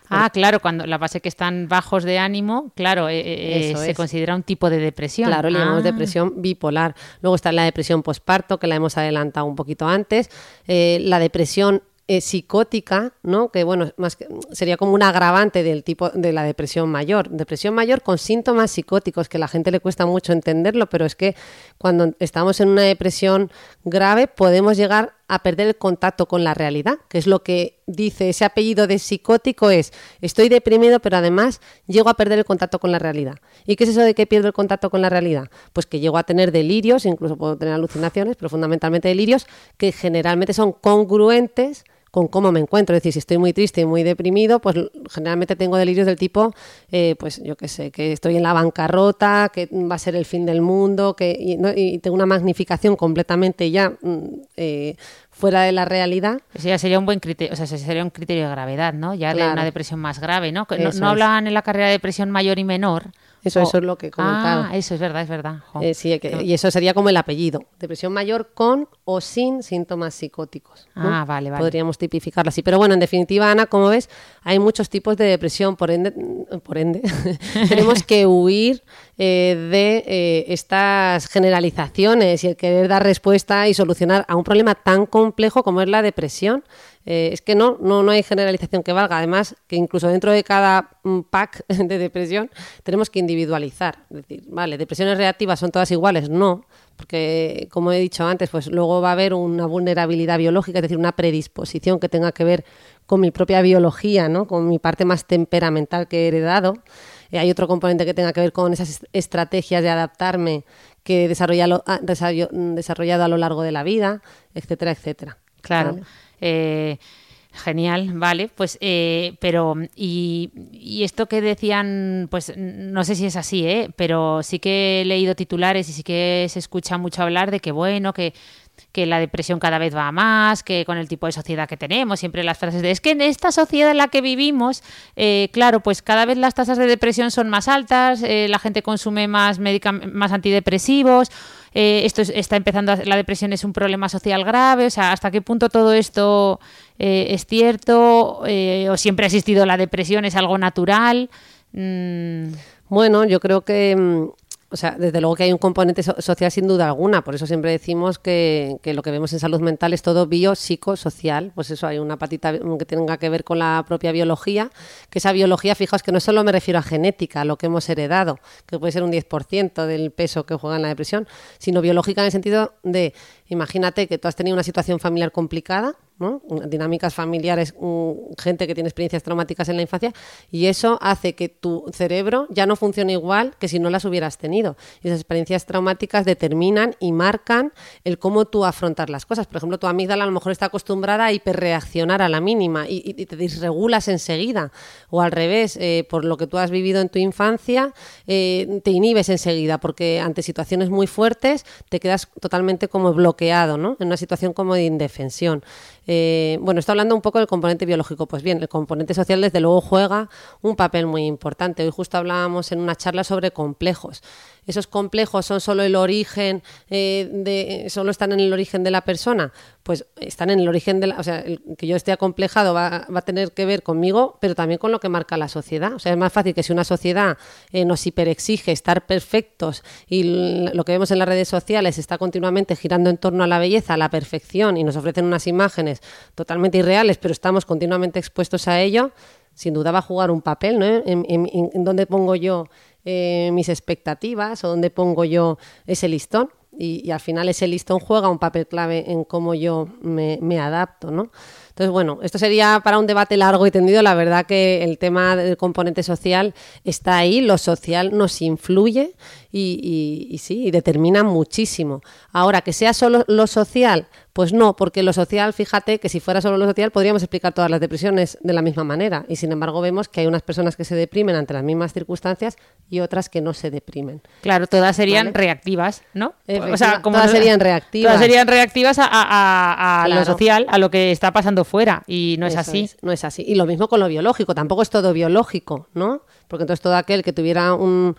Ah, claro, cuando la base que están bajos de ánimo, claro, eh, eh, Eso se es. considera un tipo de depresión. Claro, le llamamos Ah. depresión bipolar. Luego está la depresión posparto, que la hemos adelantado un poquito antes. Eh, la depresión eh, psicótica, ¿no? Que bueno, más que- sería como un agravante del tipo de la depresión mayor. Depresión mayor con síntomas psicóticos, que a la gente le cuesta mucho entenderlo, pero es que cuando estamos en una depresión grave podemos llegar a perder el contacto con la realidad, que es lo que dice ese apellido de psicótico es estoy deprimido, pero además llego a perder el contacto con la realidad. ¿Y qué es eso de que pierdo el contacto con la realidad? Pues que llego a tener delirios, incluso puedo tener alucinaciones, pero fundamentalmente delirios que generalmente son congruentes con cómo me encuentro. Es decir, si estoy muy triste y muy deprimido, pues generalmente tengo delirios del tipo, eh, pues yo qué sé, que estoy en la bancarrota, que va a ser el fin del mundo, que y, ¿no? y tengo una magnificación completamente ya mm, eh, fuera de la realidad. Eso ya sería un buen criterio, o sea, sería un criterio de gravedad, ¿no? Ya de una depresión más grave, ¿no? No, no hablaban en la carrera de depresión mayor y menor. Eso- eso es lo que comentaron. Ah, eso es verdad, es verdad. Eh, sí, que- y eso sería como el apellido. Depresión mayor con o sin síntomas psicóticos. ¿no? Ah, vale, vale. Podríamos tipificarla así. Pero bueno, en definitiva, Ana, como ves, hay muchos tipos de depresión. Por ende, [laughs] por ende [laughs] tenemos que [laughs] huir eh, de eh, estas generalizaciones y el querer dar respuesta y solucionar a un problema tan complejo como es la depresión. Eh, es que no, no, no hay generalización que valga. Además, que incluso dentro de cada mm, pack [laughs] de depresión tenemos que individualizar. Es decir, vale, depresiones reactivas son todas iguales. No, porque como he dicho antes, pues luego va a haber una vulnerabilidad biológica, es decir, una predisposición que tenga que ver con mi propia biología, ¿no? con mi parte más temperamental que he heredado. Eh, hay otro componente que tenga que ver con esas est- estrategias de adaptarme que he desarrollado, a lo largo de la vida, etcétera, etcétera. Claro. ¿Vale? Eh, genial, vale. Pues, eh, pero, y, y esto que decían, pues no sé si es así, ¿eh? pero sí que he leído titulares y sí que se escucha mucho hablar de que, bueno, que la depresión cada vez va más, que con el tipo de sociedad que tenemos, siempre las frases de es que en esta sociedad en la que vivimos, eh, claro, pues cada vez las tasas de depresión son más altas, eh, la gente consume más, medicam- más antidepresivos, eh, esto es- está empezando, a- la depresión es un problema social grave, o sea, hasta qué punto todo esto eh, es cierto, eh, o siempre ha existido la depresión, es algo natural. Mm, Bueno, yo creo que, mm, o sea, desde luego que hay un componente so- social sin duda alguna, por eso siempre decimos que, que lo que vemos en salud mental es todo biopsicosocial, pues eso hay una patita que tenga que ver con la propia biología, que esa biología, fijaos que no solo me refiero a genética, a lo que hemos heredado, que puede ser un 10% del peso que juega en la depresión, sino biológica en el sentido de, imagínate que tú has tenido una situación familiar complicada, dinámicas familiares, mm, gente que tiene experiencias traumáticas en la infancia, y eso hace que tu cerebro ya no funcione igual que si no las hubieras tenido. Y esas experiencias traumáticas determinan y marcan el cómo tú afrontar las cosas. Por ejemplo, tu amígdala a lo mejor está acostumbrada a hiperreaccionar a la mínima y te disregulas enseguida. O al revés, eh, por lo que tú has vivido en tu infancia, eh, te inhibes enseguida porque ante situaciones muy fuertes te quedas totalmente como bloqueado, ¿no? En una situación como de indefensión. Eh, bueno, está hablando un poco del componente biológico. Pues bien, el componente social desde luego juega un papel muy importante. Hoy justo hablábamos en una charla sobre complejos. Esos complejos son solo el origen eh, de, solo están en el origen de la persona. Pues están en el origen de la, o sea, el que yo esté acomplejado va, va a tener que ver conmigo, pero también con lo que marca la sociedad. O sea, es más fácil que si una sociedad eh, nos hiperexige estar perfectos y lo que vemos en las redes sociales está continuamente girando en torno a la belleza, a la perfección y nos ofrecen unas imágenes totalmente irreales, pero estamos continuamente expuestos a ello, sin duda va a jugar un papel, ¿no? En dónde pongo yo eh, mis expectativas o dónde pongo yo ese listón. Y, al final ese listón juega un papel clave en cómo yo me, me adapto, ¿no? Entonces, bueno, esto sería para un debate largo y tendido. La verdad que el tema del componente social está ahí, lo social nos influye y, y, y sí, y determina muchísimo. Ahora, que sea solo lo social, pues no, porque lo social, fíjate que si fuera solo lo social podríamos explicar todas las depresiones de la misma manera y sin embargo vemos que hay unas personas que se deprimen ante las mismas circunstancias y otras que no se deprimen. Claro, todas serían reactivas, ¿no? O sea, como todas serían reactivas. Todas serían reactivas a, a, a lo social, a lo que está pasando fuera y no es así. no es así. Y lo mismo con lo biológico, tampoco es todo biológico, ¿no? Porque entonces todo aquel que tuviera un,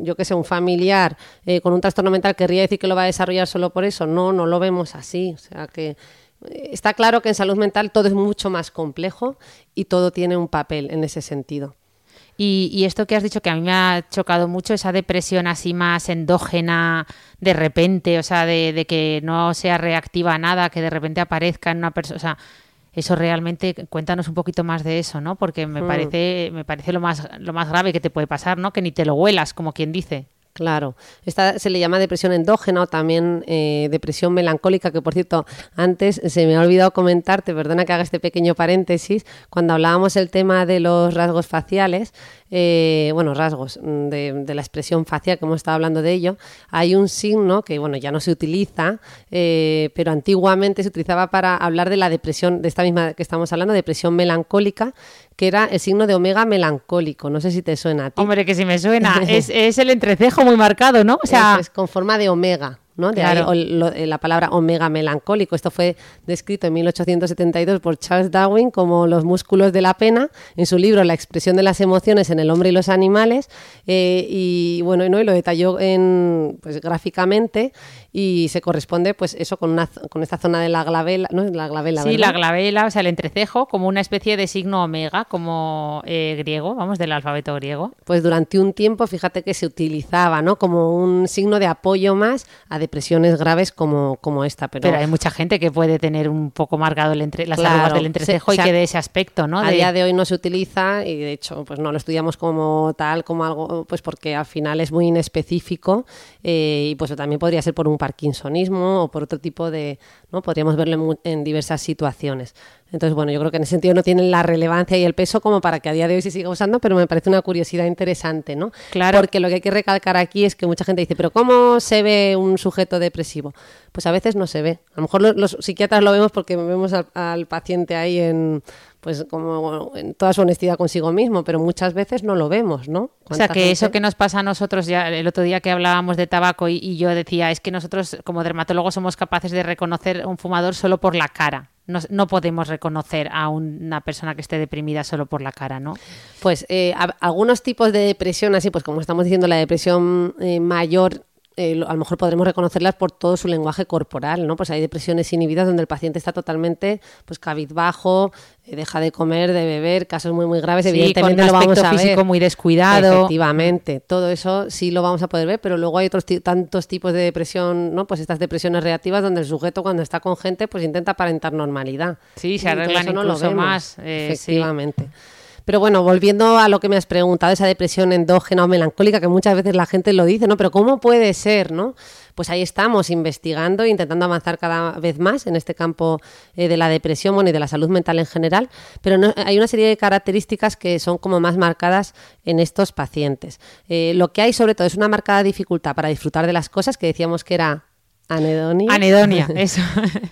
yo qué sé, un familiar eh, con un trastorno mental querría decir que lo va a desarrollar solo por eso. No, no lo vemos así. O sea que eh, está claro que en salud mental todo es mucho más complejo y todo tiene un papel en ese sentido. Y, esto que has dicho que a mí me ha chocado mucho, esa depresión así más endógena de repente, o sea, de, que no sea reactiva a nada, que de repente aparezca en una persona, eso realmente cuéntanos un poquito más de eso, ¿no? Porque me Hmm. parece me parece lo más lo más grave que te puede pasar, ¿no? Que ni te lo huelas, como quien dice. Claro, esta se le llama depresión endógena o también eh, depresión melancólica, que por cierto, antes se me ha olvidado comentarte, perdona que haga este pequeño paréntesis, cuando hablábamos el tema de los rasgos faciales, eh, bueno, rasgos mm, de, de, la expresión facial, que hemos estado hablando de ello, hay un signo que, bueno, ya no se utiliza, eh, pero antiguamente se utilizaba para hablar de la depresión, de esta misma que estamos hablando, depresión melancólica, que era el signo de omega melancólico. No sé si te suena a ti. Hombre, que si me suena. [laughs] es, es, el entrecejo muy marcado, ¿no? O sea, es con forma de omega. ¿No? De claro. ahí lo, la palabra omega melancólico. Esto fue descrito en 1872 por Charles Darwin como los músculos de la pena en su libro La expresión de las emociones en el hombre y los animales. Eh, y bueno, ¿no? y lo detalló en, pues, gráficamente y se corresponde pues eso con, una, con esta zona de la glabela, ¿no? La glabela, sí, ¿verdad? la glabela, o sea, el entrecejo, como una especie de signo omega, como eh, griego, vamos, del alfabeto griego. Pues durante un tiempo, fíjate que se utilizaba, ¿no? Como un signo de apoyo más a depresiones graves como, como esta. Pero, pero hay mucha gente que puede tener un poco marcado el entre, las claro, del entrecejo se, y que de ese aspecto, ¿no? A de... día de hoy no se utiliza y de hecho pues no lo estudiamos como tal, como algo, pues porque al final es muy inespecífico eh, y pues también podría ser por un parkinsonismo o por otro tipo de, ¿no? Podríamos verlo en, en diversas situaciones. Entonces, bueno, yo creo que en ese sentido no tienen la relevancia y el peso como para que a día de hoy se siga usando, pero me parece una curiosidad interesante, ¿no? Claro. Porque lo que hay que recalcar aquí es que mucha gente dice, pero ¿cómo se ve un sujeto depresivo? Pues a veces no se ve. A lo mejor los, los psiquiatras lo vemos porque vemos al, al, paciente ahí en, pues como en toda su honestidad consigo mismo, pero muchas veces no lo vemos, ¿no? O sea, que gente... eso que nos pasa a nosotros, ya el otro día que hablábamos de tabaco y, y yo decía, es que nosotros como dermatólogos somos capaces de reconocer un fumador solo por la cara. No, no, podemos reconocer a una persona que esté deprimida solo por la cara, ¿no? Pues eh, a, algunos tipos de depresión, así pues como estamos diciendo, la depresión eh, mayor eh, a lo mejor podremos reconocerlas por todo su lenguaje corporal, ¿no? Pues hay depresiones inhibidas donde el paciente está totalmente pues cabizbajo, eh, deja de comer, de beber, casos muy muy graves, sí, evidentemente con un lo vamos a físico ver. muy descuidado. Efectivamente, todo eso sí lo vamos a poder ver, pero luego hay otros tantos tipos de depresión, ¿no? Pues estas depresiones reactivas donde el sujeto cuando está con gente pues intenta aparentar normalidad. Sí, se arreglan incluso no más. Eh, Efectivamente. Sí. Pero bueno, volviendo a lo que me has preguntado, esa depresión endógena o melancólica, que muchas veces la gente lo dice, ¿no? Pero ¿cómo puede ser, no? Pues ahí estamos investigando e intentando avanzar cada vez más en este campo eh, de la depresión bueno, y de la salud mental en general, pero hay una serie de características que son como más marcadas en estos pacientes. Eh, lo que hay sobre todo es una marcada dificultad para disfrutar de las cosas, que decíamos que era Anedonia. Anedonia, [laughs] eso.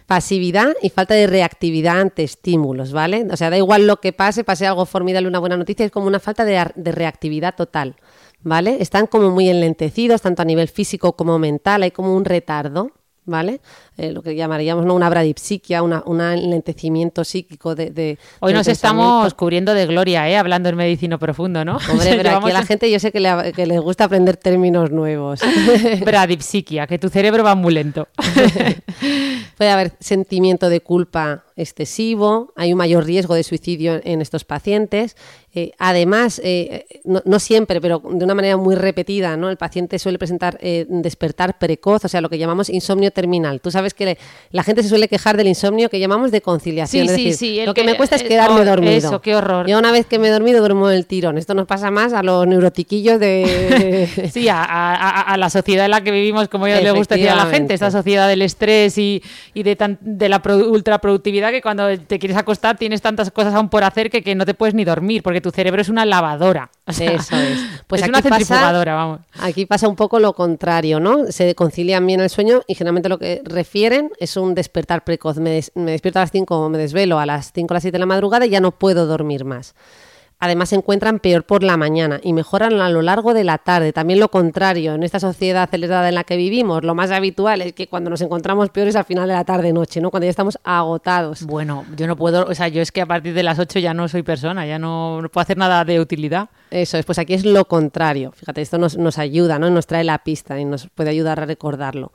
Pasividad y falta de reactividad ante estímulos, ¿vale? O sea, da igual lo que pase, pase algo formidable, una buena noticia, es como una falta de, de reactividad total, ¿vale? Están como muy enlentecidos, tanto a nivel físico como mental, hay como un retardo, ¿vale? Eh, lo que llamaríamos ¿no? una bradipsiquia, una, un enlentecimiento psíquico de... de Hoy nos estamos cubriendo de gloria, ¿eh? Hablando en medicino profundo, ¿no? Hombre, [laughs] pero aquí a la gente yo sé que le, que le gusta aprender términos nuevos. [laughs] bradipsiquia, que tu cerebro va muy lento. [laughs] Puede haber sentimiento de culpa excesivo, hay un mayor riesgo de suicidio en estos pacientes, Eh, además, eh, no, no siempre, pero de una manera muy repetida, ¿no? El paciente suele presentar eh, despertar precoz, o sea, lo que llamamos insomnio terminal. Tú sabes que le- la gente se suele quejar del insomnio que llamamos de conciliación. Sí, es sí, decir, sí, Lo que, que- me cuesta es quedarme dormido. eso, qué horror. Yo una vez que me he dormido duermo el tirón. Esto nos pasa más a los neurotiquillos de... [laughs] Sí, a, a- a- a la sociedad en la que vivimos, como ya le gusta decir a la gente, esta sociedad del estrés y, y de, tan- de la pro- ultraproductividad que cuando te quieres acostar tienes tantas cosas aún por hacer que, que no te puedes ni dormir porque tu cerebro es una lavadora. O sea, Eso es. [laughs] Pues es aquí una pasa- centrifugadora, vamos. Aquí pasa un poco lo contrario, ¿no? Se concilian bien el sueño y generalmente lo que refieren es un despertar precoz. Me, des- me despierto a las 5, me desvelo a las 5 o las 7 de la madrugada y ya no puedo dormir más. Además se encuentran peor por la mañana y mejoran a lo largo de la tarde. También lo contrario, en esta sociedad acelerada en la que vivimos, lo más habitual es que cuando nos encontramos peores al final de la tarde-noche, ¿no? Cuando ya estamos agotados. Bueno, yo no puedo, o sea, yo es que a partir de las 8 ya no soy persona, ya no, no puedo hacer nada de utilidad. Eso es, pues aquí es lo contrario. Fíjate, esto nos, nos ayuda, ¿no? Nos trae la pista y nos puede ayudar a recordarlo.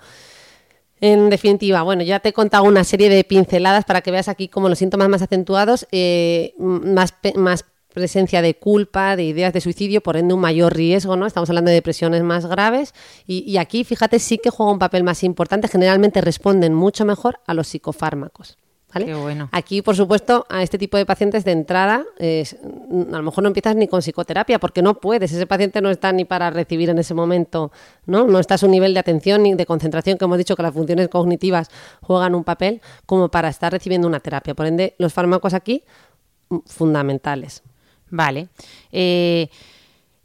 En definitiva, bueno, ya te he contado una serie de pinceladas para que veas aquí como los síntomas más acentuados, eh, más, más presencia de culpa, de ideas de suicidio, por ende un mayor riesgo, ¿no? Estamos hablando de depresiones más graves y, y aquí, fíjate, sí que juega un papel más importante, generalmente responden mucho mejor a los psicofármacos. ¿Vale? Qué bueno. Aquí, por supuesto, a este tipo de pacientes de entrada, eh, a lo mejor no empiezas ni con psicoterapia porque no puedes. Ese paciente no está ni para recibir en ese momento, ¿no? No está a su nivel de atención ni de concentración, que hemos dicho que las funciones cognitivas juegan un papel, como para estar recibiendo una terapia. Por ende, los fármacos aquí, fundamentales. Vale. Eh,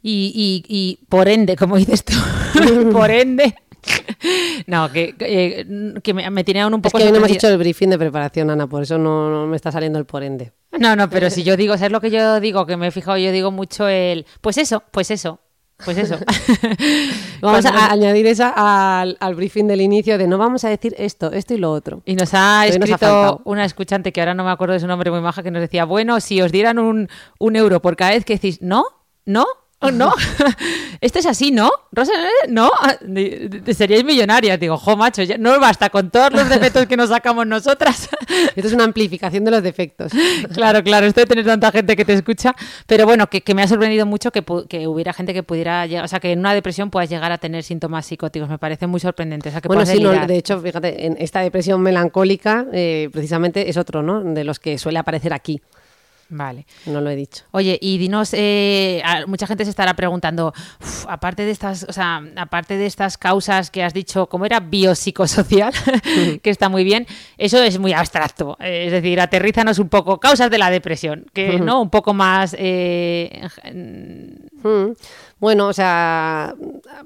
y, y- y por ende, como dices tú, [laughs] por [laughs] ende. [laughs] No, que, que, eh, que me, me tiene aún un Es poco que hoy no hemos hecho el briefing de preparación, Ana, por eso no, no me está saliendo el por ende. No, no, pero si yo [laughs] digo, ¿sabes lo que yo digo? Que me he fijado, yo digo mucho el. Pues eso, pues eso, pues eso. [laughs] Vamos Cuando a, añadir esa al, al briefing del inicio de no vamos a decir esto, esto y lo otro. Y nos ha nos ha escrito una escuchante que ahora no me acuerdo de su nombre muy maja que nos decía, bueno, si os dieran un, un euro por cada vez que decís, no, no, no, [laughs] esto es así, ¿no? Rosa, no, Ah, seríais millonarias. Digo, jo, macho, ya no basta con todos los defectos que nos sacamos nosotras. [laughs] Esto es una amplificación de los defectos. [laughs] claro, claro, esto de tener tanta gente que te escucha. Pero bueno, que, que me ha sorprendido mucho que, que hubiera gente que pudiera llegar, o sea, que en una depresión puedas llegar a tener síntomas psicóticos. Me parece muy sorprendente. O sea, que bueno, sí, no, de hecho, fíjate, en esta depresión melancólica, eh, precisamente es otro, ¿no? De los que suele aparecer aquí. Vale. No lo he dicho. Oye, y dinos, eh, mucha gente se estará preguntando, "Uf, aparte de estas, o sea, aparte de estas causas que has dicho, ¿cómo era? Biopsicosocial, [laughs] que está muy bien, eso es muy abstracto. eh, es decir, aterrízanos un poco, causas de la depresión, que [laughs] no, un poco más eh, Mm. Bueno, o sea,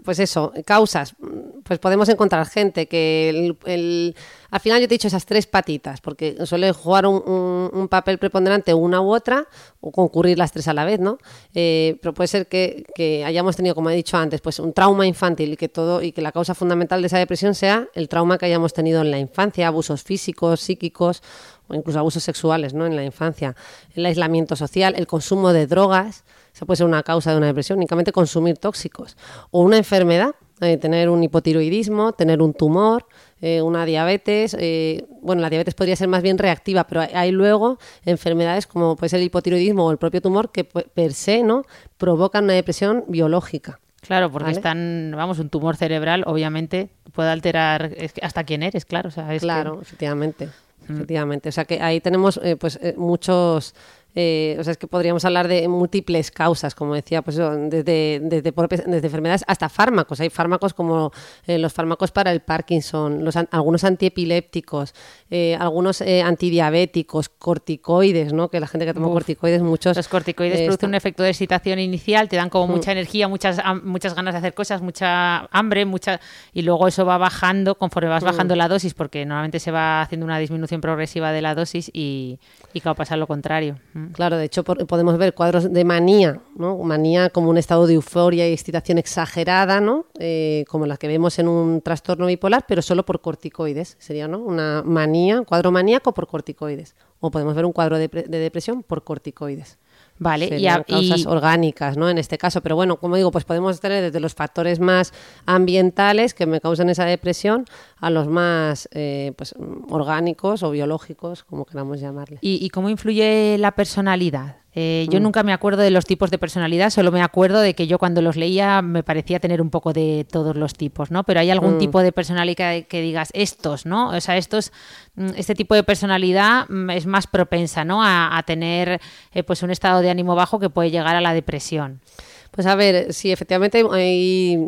pues eso, causas. Pues podemos encontrar gente que el, el- al final yo te he dicho esas tres patitas, porque suele jugar un, un- un papel preponderante una u otra, o concurrir las tres a la vez, ¿no? Eh, pero puede ser que, hayamos tenido, como he dicho antes, pues un trauma infantil y que todo, y que la causa fundamental de esa depresión sea el trauma que hayamos tenido en la infancia, abusos físicos, psíquicos o incluso abusos sexuales ¿no? en la infancia, el aislamiento social, el consumo de drogas, esa puede ser una causa de una depresión, únicamente consumir tóxicos, o una enfermedad, eh, tener un hipotiroidismo, tener un tumor, eh, una diabetes, eh, bueno, la diabetes podría ser más bien reactiva, pero hay, hay luego enfermedades como puede ser el hipotiroidismo o el propio tumor que per se ¿no? provocan una depresión biológica. Claro, porque ¿Vale? están, vamos, un tumor cerebral obviamente puede alterar es que hasta quién eres, claro. O sea, es que- Claro, efectivamente. Efectivamente. O sea que ahí tenemos eh, pues muchos. Eh, o sea, es que podríamos hablar de múltiples causas, como decía, pues desde, desde, enfermedades hasta fármacos. Hay fármacos como eh, los fármacos para el Parkinson, los, algunos antiepilépticos, eh, algunos eh, antidiabéticos, corticoides, ¿no? Que la gente que toma Uf. corticoides, muchos. Los corticoides eh, producen un efecto de excitación inicial, te dan como mucha energía, muchas, muchas ganas de hacer cosas, mucha hambre, mucha y luego eso va bajando conforme vas bajando la dosis, porque normalmente se va haciendo una disminución progresiva de la dosis y, y claro, pasa lo contrario. Mm. Claro, de hecho por- podemos ver cuadros de manía, ¿no? Manía como un estado de euforia y excitación exagerada, ¿no? Eh, como la que vemos en un trastorno bipolar, pero solo por corticoides. Sería, ¿no? Una manía, un cuadro maníaco por corticoides. O podemos ver un cuadro de depresión por corticoides. Vale, y, Serían a- causas y- orgánicas, ¿no? En este caso, pero bueno, como digo, pues podemos tener desde los factores más ambientales que me causan esa depresión a los más eh, pues, orgánicos o biológicos, como queramos llamarle. ¿Y, y cómo influye la personalidad? Eh, yo Mm. nunca me acuerdo de los tipos de personalidad, solo me acuerdo de que yo cuando los leía me parecía tener un poco de todos los tipos, ¿no? Pero hay algún Mm. tipo de personalidad que digas estos, ¿no? O sea, estos, mm, este tipo de personalidad es más propensa, ¿no? A, a tener eh, pues un estado de ánimo bajo que puede llegar a la depresión. Pues a ver, sí, efectivamente hay,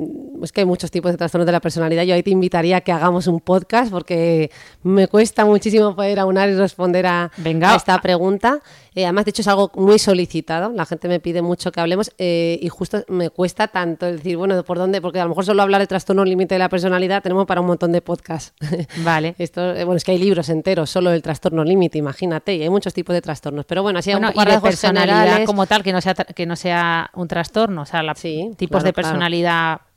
es que hay muchos tipos de trastornos de la personalidad. Yo ahí te invitaría a que hagamos un podcast porque me cuesta muchísimo poder aunar y responder a, Venga. a esta pregunta. Eh, además, de hecho, es algo muy solicitado. La gente me pide mucho que hablemos eh, y justo me cuesta tanto decir, bueno, ¿por dónde? Porque a lo mejor solo hablar de trastorno límite de la personalidad tenemos para un montón de podcasts. [laughs] Vale. Esto, eh, bueno, es que hay libros enteros solo del trastorno límite, imagínate, y hay muchos tipos de trastornos. Pero bueno, así Bueno, un poco y de personalidad generales. como tal, que no sea, que no sea un trastorno, o sea, la- Sí, tipos claro, de claro.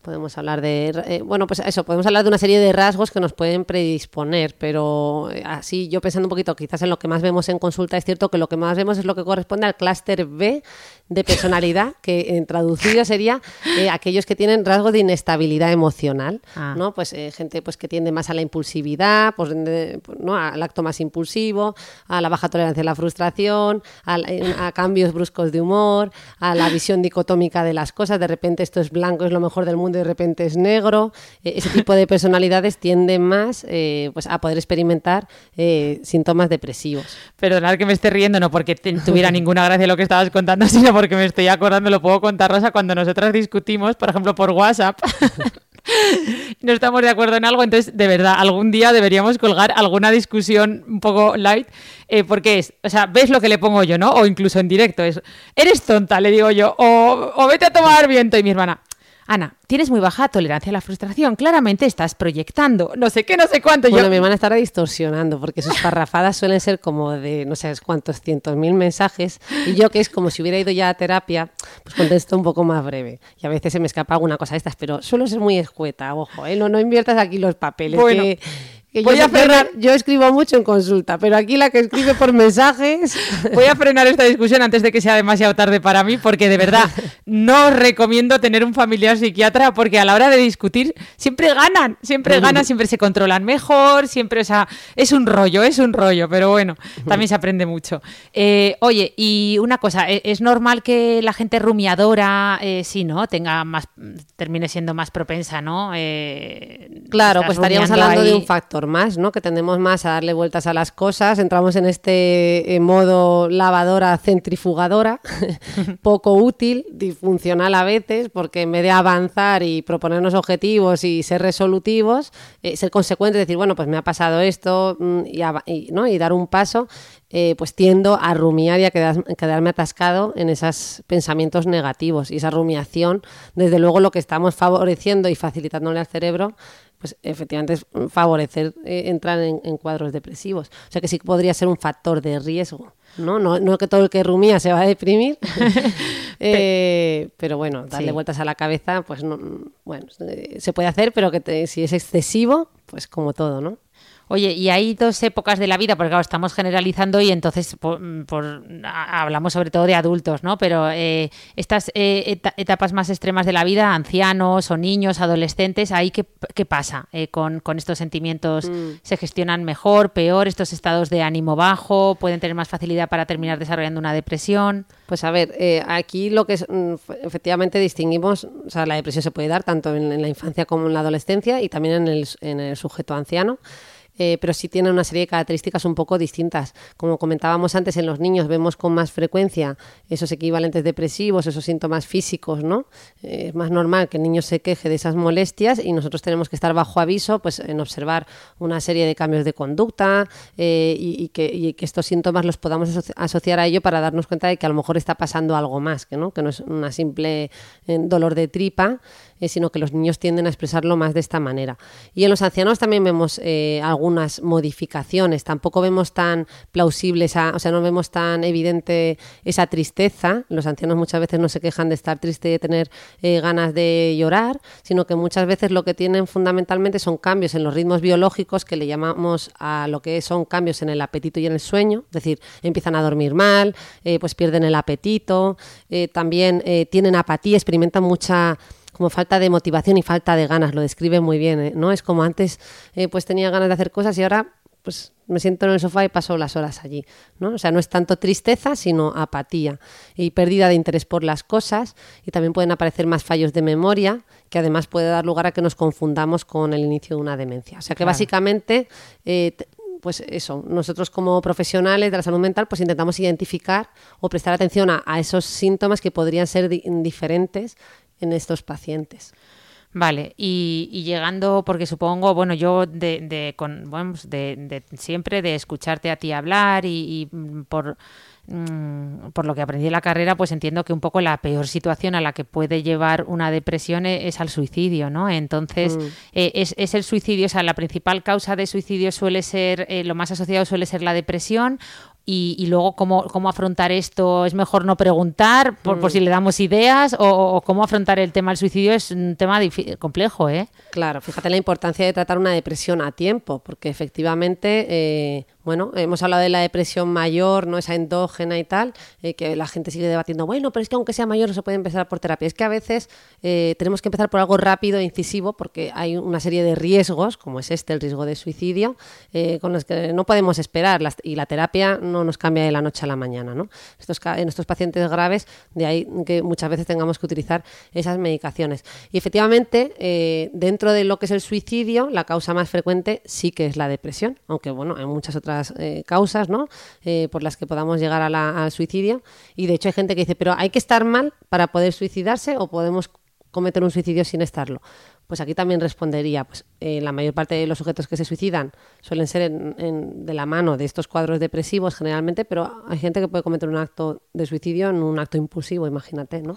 Podemos hablar de, eh, bueno, pues eso, podemos hablar de una serie de rasgos que nos pueden predisponer, pero eh, así yo pensando un poquito, quizás en lo que más vemos en consulta, es cierto que lo que más vemos es lo que corresponde al clúster B de personalidad, que en traducido sería eh, aquellos que tienen rasgos de inestabilidad emocional, Ah. ¿no? Pues eh, gente pues que tiende más a la impulsividad, pues, de- ¿no? al acto más impulsivo, a la baja tolerancia a la frustración, a, a cambios bruscos de humor, a la visión dicotómica de las cosas, de repente esto es blanco, es lo mejor del mundo de repente es negro. Eh, ese tipo de personalidades tienden más eh, pues a poder experimentar eh, síntomas depresivos. Perdonad que me esté riendo, no porque tuviera ninguna gracia lo que estabas contando, [laughs] sino porque me estoy acordando, lo puedo contar, Rosa, cuando nosotras discutimos, por ejemplo, por WhatsApp. [laughs] No estamos de acuerdo en algo, entonces de verdad, algún día deberíamos colgar alguna discusión un poco light, porque es, o sea, ves lo que le pongo yo, ¿no? O incluso en directo, es, eres tonta, le digo yo, o, o vete a tomar viento, y mi hermana, Ana, tienes muy baja tolerancia a la frustración, claramente estás proyectando, no sé qué, no sé cuánto. Bueno, yo, mi hermana estará distorsionando porque sus parrafadas suelen ser como de no sé cuántos cientos mil mensajes y yo que es como si hubiera ido ya a terapia, pues contesto un poco más breve y a veces se me escapa alguna cosa de estas, pero suelo ser muy escueta, ojo, ¿eh? no, no inviertas aquí los papeles. Bueno, que, que voy yo, a frenar- yo escribo mucho en consulta, pero aquí la que escribe por mensajes... [laughs] Voy a frenar esta discusión antes de que sea demasiado tarde para mí, porque de verdad no os recomiendo tener un familiar psiquiatra, porque a la hora de discutir siempre ganan, siempre ganan, siempre se controlan mejor, siempre, o sea, es un rollo, es un rollo, pero bueno, también se aprende mucho. Eh, oye, y una cosa, ¿e- ¿es normal que la gente rumiadora, eh, sí, ¿no? Tenga más, termine siendo más propensa, ¿no? Eh, Claro, pues estaríamos hablando de un factor más, ¿no? Que tendemos más a darle vueltas a las cosas, entramos en este eh, modo lavadora centrifugadora, [laughs] poco útil, disfuncional a veces, porque en vez de avanzar y proponernos objetivos y ser resolutivos, eh, ser consecuente, decir, bueno, pues me ha pasado esto mm, y, ¿no? y dar un paso, eh, pues tiendo a rumiar y a quedar- quedarme atascado en esos pensamientos negativos. Y esa rumiación, desde luego, lo que estamos favoreciendo y facilitándole al cerebro, pues efectivamente es favorecer eh, entrar en, en cuadros depresivos. O sea que sí podría ser un factor de riesgo. No, no, no que todo el que rumía se va a deprimir, [laughs] [laughs] Eh, pero bueno, darle Sí. vueltas a la cabeza, pues no, bueno, eh, se puede hacer, pero que te- si es excesivo, pues como todo, ¿no? Oye, y hay dos épocas de la vida, porque claro, estamos generalizando y entonces por, por- hablamos sobre todo de adultos, ¿no? Pero eh, estas eh, eta- etapas más extremas de la vida, ancianos o niños, adolescentes, ¿ahí qué, qué pasa eh, con, con estos sentimientos? ¿Se gestionan mejor, peor, estos estados de ánimo bajo? ¿Pueden tener más facilidad para terminar desarrollando una depresión? Pues a ver, eh, aquí lo que es, mm, efectivamente distinguimos, o sea, la depresión se puede dar tanto en, en la infancia como en la adolescencia y también en el, s- en el sujeto anciano. Eh, pero sí tiene una serie de características un poco distintas. Como comentábamos antes, en los niños vemos con más frecuencia esos equivalentes depresivos, esos síntomas físicos, ¿no? Eh, es más normal que el niño se queje de esas molestias y nosotros tenemos que estar bajo aviso pues, en observar una serie de cambios de conducta eh, y, que, estos síntomas los podamos asoci- asociar a ello para darnos cuenta de que a lo mejor está pasando algo más, que no, que no es una simple dolor de tripa, sino que los niños tienden a expresarlo más de esta manera. Y en los ancianos también vemos eh, algunas modificaciones, tampoco vemos tan plausible, o sea, no vemos tan evidente esa tristeza. Los ancianos muchas veces no se quejan de estar triste de tener eh, ganas de llorar, sino que muchas veces lo que tienen fundamentalmente son cambios en los ritmos biológicos que le llamamos a lo que son cambios en el apetito y en el sueño, es decir, empiezan a dormir mal, eh, pues pierden el apetito, eh, también tienen apatía, experimentan mucha como falta de motivación y falta de ganas, lo describe muy bien, ¿eh? ¿no? Es como antes eh, pues tenía ganas de hacer cosas y ahora pues me siento en el sofá y paso las horas allí, ¿no? O sea, no es tanto tristeza, sino apatía y pérdida de interés por las cosas y también pueden aparecer más fallos de memoria que además puede dar lugar a que nos confundamos con el inicio de una demencia. O sea que básicamente eh, pues eso, nosotros como profesionales de la salud mental, pues intentamos identificar o prestar atención a, esos síntomas que podrían ser diferentes en estos pacientes. Vale, y, llegando, porque supongo, bueno, yo de, de, con, bueno, de, siempre de escucharte a ti hablar y por Mm, por lo que aprendí en la carrera, pues entiendo que un poco la peor situación a la que puede llevar una depresión e, es, al suicidio, ¿no? Entonces, mm. eh, es, el suicidio, o sea, la principal causa de suicidio suele ser, eh, lo más asociado suele ser la depresión y, luego cómo, cómo, afrontar esto. Es mejor no preguntar por, por si le damos ideas o, cómo afrontar el tema del suicidio es un tema complejo, ¿eh? Claro, fíjate la importancia de tratar una depresión a tiempo, porque efectivamente, eh, bueno, hemos hablado de la depresión mayor, no esa endógena y tal, eh, que la gente sigue debatiendo, bueno, pero es que aunque sea mayor no se puede empezar por terapia. Es que a veces eh, tenemos que empezar por algo rápido e incisivo porque hay una serie de riesgos, como es este, el riesgo de suicidio, con los que no podemos esperar y la terapia no nos cambia de la noche a la mañana. ¿no? Estos, en estos pacientes graves, de ahí que muchas veces tengamos que utilizar esas medicaciones. Y efectivamente, eh, dentro de lo que es el suicidio, la causa más frecuente sí que es la depresión, aunque bueno, hay muchas otras eh, causas ¿no? Eh, por las que podamos llegar al suicidio. Y de hecho hay gente que dice, pero hay que estar mal para poder suicidarse o podemos cometer un suicidio sin estarlo. Pues aquí también respondería, pues eh, la mayor parte de los sujetos que se suicidan suelen ser de la mano de estos cuadros depresivos generalmente, pero hay gente que puede cometer un acto de suicidio en un acto impulsivo, imagínate, ¿no?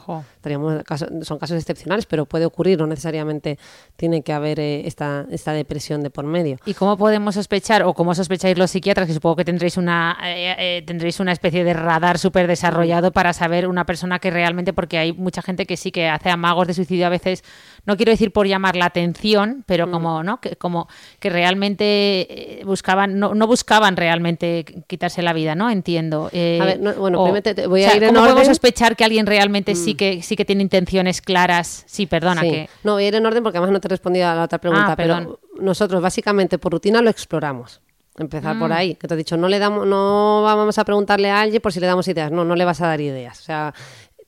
son casos excepcionales, pero puede ocurrir, no necesariamente tiene que haber eh, esta, esta depresión de por medio. ¿Y cómo podemos sospechar, o cómo sospecháis los psiquiatras, que supongo que tendréis una, eh, tendréis una especie de radar súper desarrollado para saber una persona que realmente, porque hay mucha gente que sí que hace amagos de suicidio a veces, no quiero decir por llamar la atención, pero mm. como, ¿no? Que, como que realmente eh, buscaban, no, no, buscaban realmente quitarse la vida, ¿no? Entiendo. Eh, a ver, bueno, voy a ir en ¿cómo podemos sospechar que alguien realmente sí mm. que sí que tiene intenciones claras? Sí, perdona que. No, voy a ir en orden porque además no te he respondido a la otra pregunta, ah, pero nosotros básicamente por rutina lo exploramos empezar por mm. ahí. Que te he dicho, no le damos, no vamos a preguntarle a alguien por si le damos ideas. No, no le vas a dar ideas. O sea,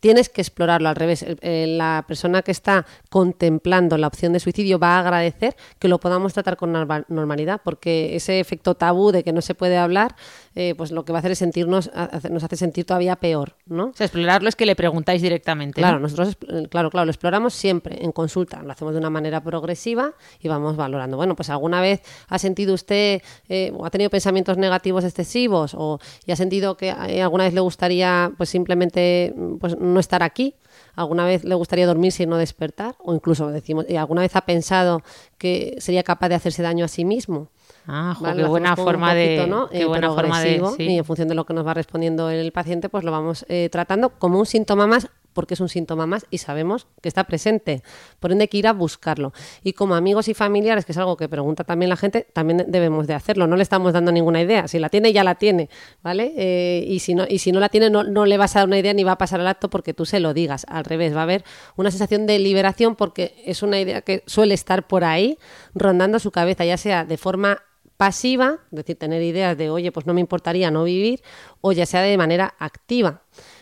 tienes que explorarlo al revés. la persona que está contemplando la opción de suicidio va a agradecer que lo podamos tratar con normalidad, porque ese efecto tabú de que no se puede hablar, eh, pues lo que va a hacer es sentirnos, nos hace sentir todavía peor, ¿no? O sea, explorarlo es que le preguntáis directamente. Claro, nosotros, eh, claro, claro, lo exploramos siempre en consulta, lo hacemos de una manera progresiva y vamos valorando. Bueno, pues alguna vez ha sentido usted eh, o ha tenido pensamientos negativos excesivos o y ha sentido que alguna vez le gustaría, pues simplemente, pues no estar aquí, alguna vez le gustaría dormirse y no despertar, o incluso decimos, ¿y alguna vez ha pensado que sería capaz de hacerse daño a sí mismo. Ah, qué buena forma de, qué buena forma de y en función de lo que nos va respondiendo el paciente, pues lo vamos eh, tratando como un síntoma más porque es un síntoma más y sabemos que está presente. Por ende, hay que ir a buscarlo. Y como amigos y familiares, que es algo que pregunta también la gente, también debemos de hacerlo. No le estamos dando ninguna idea. Si la tiene, ya la tiene, ¿vale? Eh, y, si no, y si no la tiene, no, no, le vas a dar una idea ni va a pasar al acto porque tú se lo digas. Al revés, va a haber una sensación de liberación porque es una idea que suele estar por ahí rondando su cabeza, ya sea de forma pasiva, es decir, tener ideas de, oye, pues no me importaría no vivir, o ya sea de manera activa.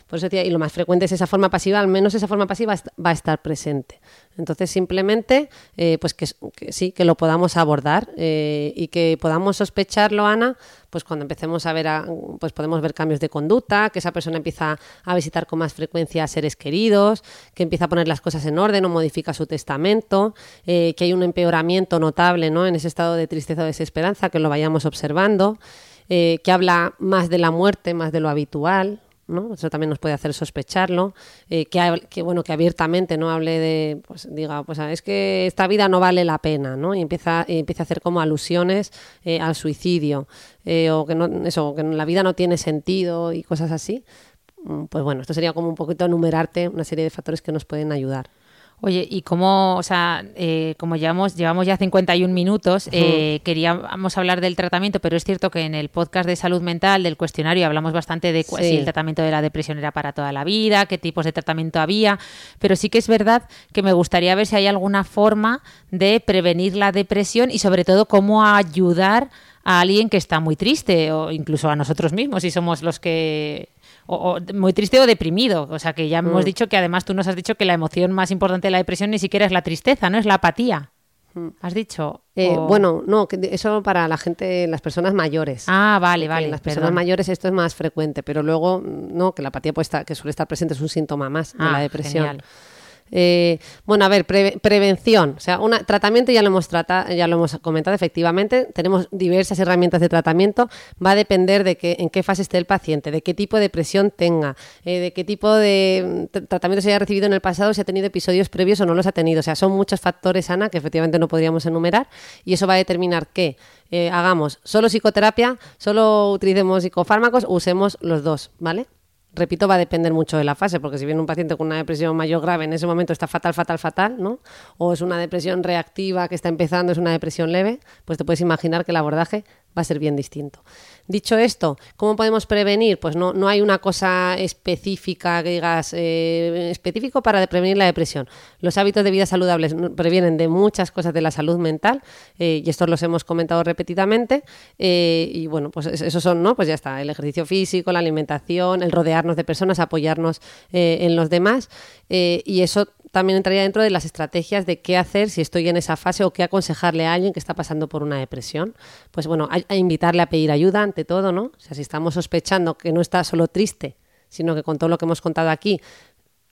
Por eso decía, y lo más frecuente es esa forma pasiva, al menos esa forma pasiva va a estar presente. Entonces, simplemente, eh, pues que, sí, que lo podamos abordar eh, y que podamos sospecharlo, Ana, pues cuando empecemos a ver, pues podemos ver cambios de conducta, que esa persona empieza a visitar con más frecuencia a seres queridos, que empieza a poner las cosas en orden o modifica su testamento, eh, que hay un empeoramiento notable ¿no? en ese estado de tristeza o desesperanza, que lo vayamos observando, que habla más de la muerte, más de lo habitual, eso también nos puede hacer sospecharlo, eh, que, bueno, que abiertamente no hable de, pues diga, pues es que esta vida no vale la pena, ¿no? Y empieza, y empieza a hacer como alusiones eh, al suicidio, eh, o que no, eso, que la vida no tiene sentido y cosas así. Mm, pues bueno, esto sería como un poquito enumerarte una serie de factores que nos pueden ayudar. Oye, y como, o sea, eh, como llevamos, llevamos ya 51 minutos, eh, queríamos hablar del tratamiento, pero es cierto que en el podcast de salud mental, del cuestionario, hablamos bastante de si el tratamiento de la depresión era para toda la vida, qué tipos de tratamiento había, pero sí que es verdad que me gustaría ver si hay alguna forma de prevenir la depresión y sobre todo cómo ayudar a alguien que está muy triste o incluso a nosotros mismos si somos los que o, muy triste o deprimido. O sea, que ya hemos mm. dicho que además tú nos has dicho que la emoción más importante de la depresión ni siquiera es la tristeza, ¿no? Es la apatía. Mm. ¿Has dicho? Eh, bueno, no, eso para la gente, las personas mayores. Ah, vale, vale. las personas mayores esto es más frecuente, pero luego, no, que la apatía puede estar, que suele estar presente es un síntoma más de la ah, depresión. Eh, bueno, a ver, prevención. O sea, un tratamiento ya lo hemos tratado, ya lo hemos comentado efectivamente. Tenemos diversas herramientas de tratamiento. Va a depender de que, en qué fase esté el paciente, de qué tipo de presión tenga, eh, de qué tipo de mm, tratamiento se haya recibido en el pasado, si ha tenido episodios previos o no los ha tenido. O sea, son muchos factores, Ana, que efectivamente no podríamos enumerar y eso va a determinar que eh, hagamos solo psicoterapia, solo utilicemos psicofármacos, usemos los dos, ¿vale? Repito, va a depender mucho de la fase, porque si viene un paciente con una depresión mayor grave, en ese momento está fatal, fatal, fatal, ¿no? O es una depresión reactiva que está empezando, es una depresión leve, pues te puedes imaginar que el abordaje va a ser bien distinto. Dicho esto, ¿cómo podemos prevenir? Pues no, no hay una cosa específica digas eh, específico para prevenir la depresión. Los hábitos de vida saludables previenen de muchas cosas de la salud mental eh, y estos los hemos comentado repetidamente. Eh, y bueno, pues esos son, ¿no? Pues ya está, el ejercicio físico, la alimentación, el rodearnos de personas, apoyarnos en los demás y eso también entraría dentro de las estrategias de qué hacer si estoy en esa fase o qué aconsejarle a alguien que está pasando por una depresión. Pues bueno, a, invitarle a pedir ayuda ante todo, ¿no? O sea, si estamos sospechando que no está solo triste, sino que con todo lo que hemos contado aquí,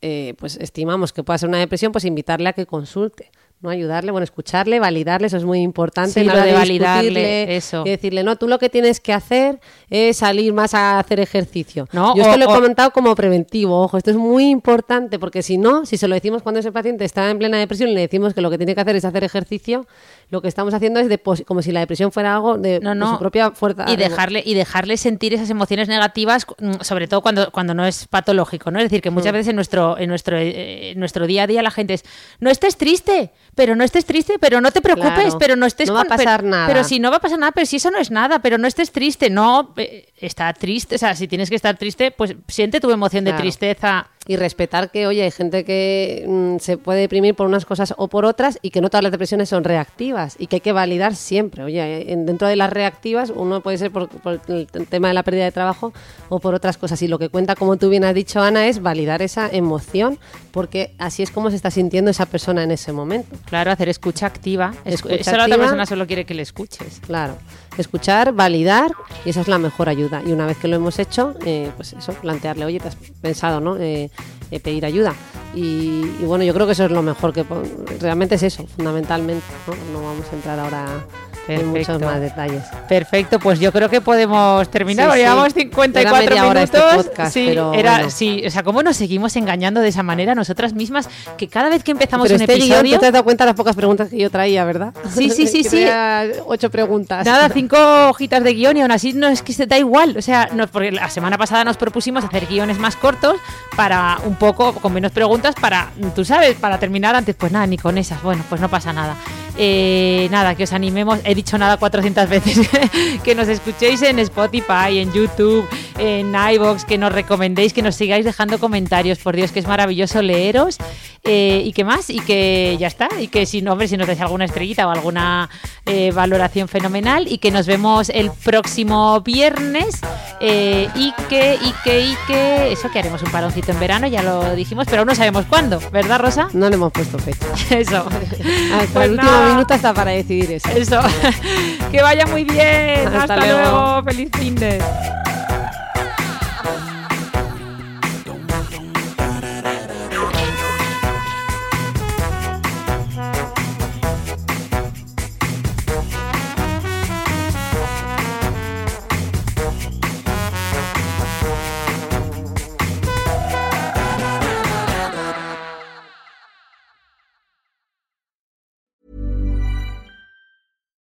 eh, pues estimamos que pueda ser una depresión, pues invitarle a que consulte. ¿No? Ayudarle, bueno, escucharle, validarle, eso es muy importante. Sí, lo de validarle, eso. Y decirle, no, tú lo que tienes que hacer es salir más a hacer ejercicio. No, Yo esto lo he comentado como preventivo, ojo, esto es muy importante, porque si no, si se lo decimos cuando ese paciente está en plena depresión y le decimos que lo que tiene que hacer es hacer ejercicio, lo que estamos haciendo es de como si la depresión fuera algo de, su propia fuerza. Y dejarle, y dejarle sentir esas emociones negativas, mm, sobre todo cuando, cuando no es patológico, ¿no? Es decir, que muchas mm. veces en nuestro, en nuestro, eh, en nuestro día a día la gente es, no estés triste, pero no estés triste, pero no te preocupes, pero no estés... No va a pasar nada. Pero si no va a pasar nada, pero si eso no es nada, pero no estés triste, no, eh, está triste, o sea, si tienes que estar triste, pues siente tu emoción de tristeza y respetar que, oye, hay gente que mm, se puede deprimir por unas cosas o por otras y que no todas las depresiones son reactivas y que hay que validar siempre. Oye, dentro de las reactivas uno puede ser por, el tema de la pérdida de trabajo o por otras cosas. Y lo que cuenta, como tú bien has dicho, Ana, es validar esa emoción porque así es como se está sintiendo esa persona en ese momento. Claro, hacer escucha activa. esa la otra persona solo quiere que le escuches. Claro escuchar, validar y esa es la mejor ayuda. Y una vez que lo hemos hecho, eh, pues eso, plantearle, oye, te has pensado, ¿no? Eh, eh, pedir ayuda. Y, bueno, yo creo que eso es lo mejor que realmente es eso, fundamentalmente. No, no vamos a entrar ahora en muchos más detalles. Perfecto, pues yo creo que podemos terminar. Llevamos 54 era este minutos. Este podcast, sí, era, sí, o sea, cómo nos seguimos engañando de esa manera nosotras mismas que cada vez que empezamos un este episodio. te has dado cuenta de las pocas preguntas que yo traía, ¿verdad? Sí, sí, sí, [laughs] sí. Ocho preguntas. Nada, cinco hojitas de guion y aún así no es que se da igual. O sea, no, porque la semana pasada nos propusimos hacer guiones más cortos para un poco, con menos preguntas, para, tú sabes, para terminar antes. Pues nada, ni con esas. Bueno, pues no pasa nada. Eh, nada, que os animemos. He dicho nada 400 veces. [laughs] que nos escuchéis en Spotify, en YouTube, en iVoox, que nos recomendéis, que nos sigáis dejando comentarios. Por Dios, que es maravilloso leeros. Eh, ¿Y qué más? Y que ya está. Y que si no, hombre, si nos dais alguna estrellita o alguna eh, valoración fenomenal. Y que nos vemos el próximo viernes. y que, y que, y que. Eso que haremos un paroncito en verano, ya lo dijimos, pero aún no sabemos cuándo, ¿verdad, Rosa? No le hemos puesto fecha. [laughs] Eso. Hasta el último minuto hasta para decidir eso. Eso. [laughs] que vaya muy bien. Hasta, luego. Feliz fin de.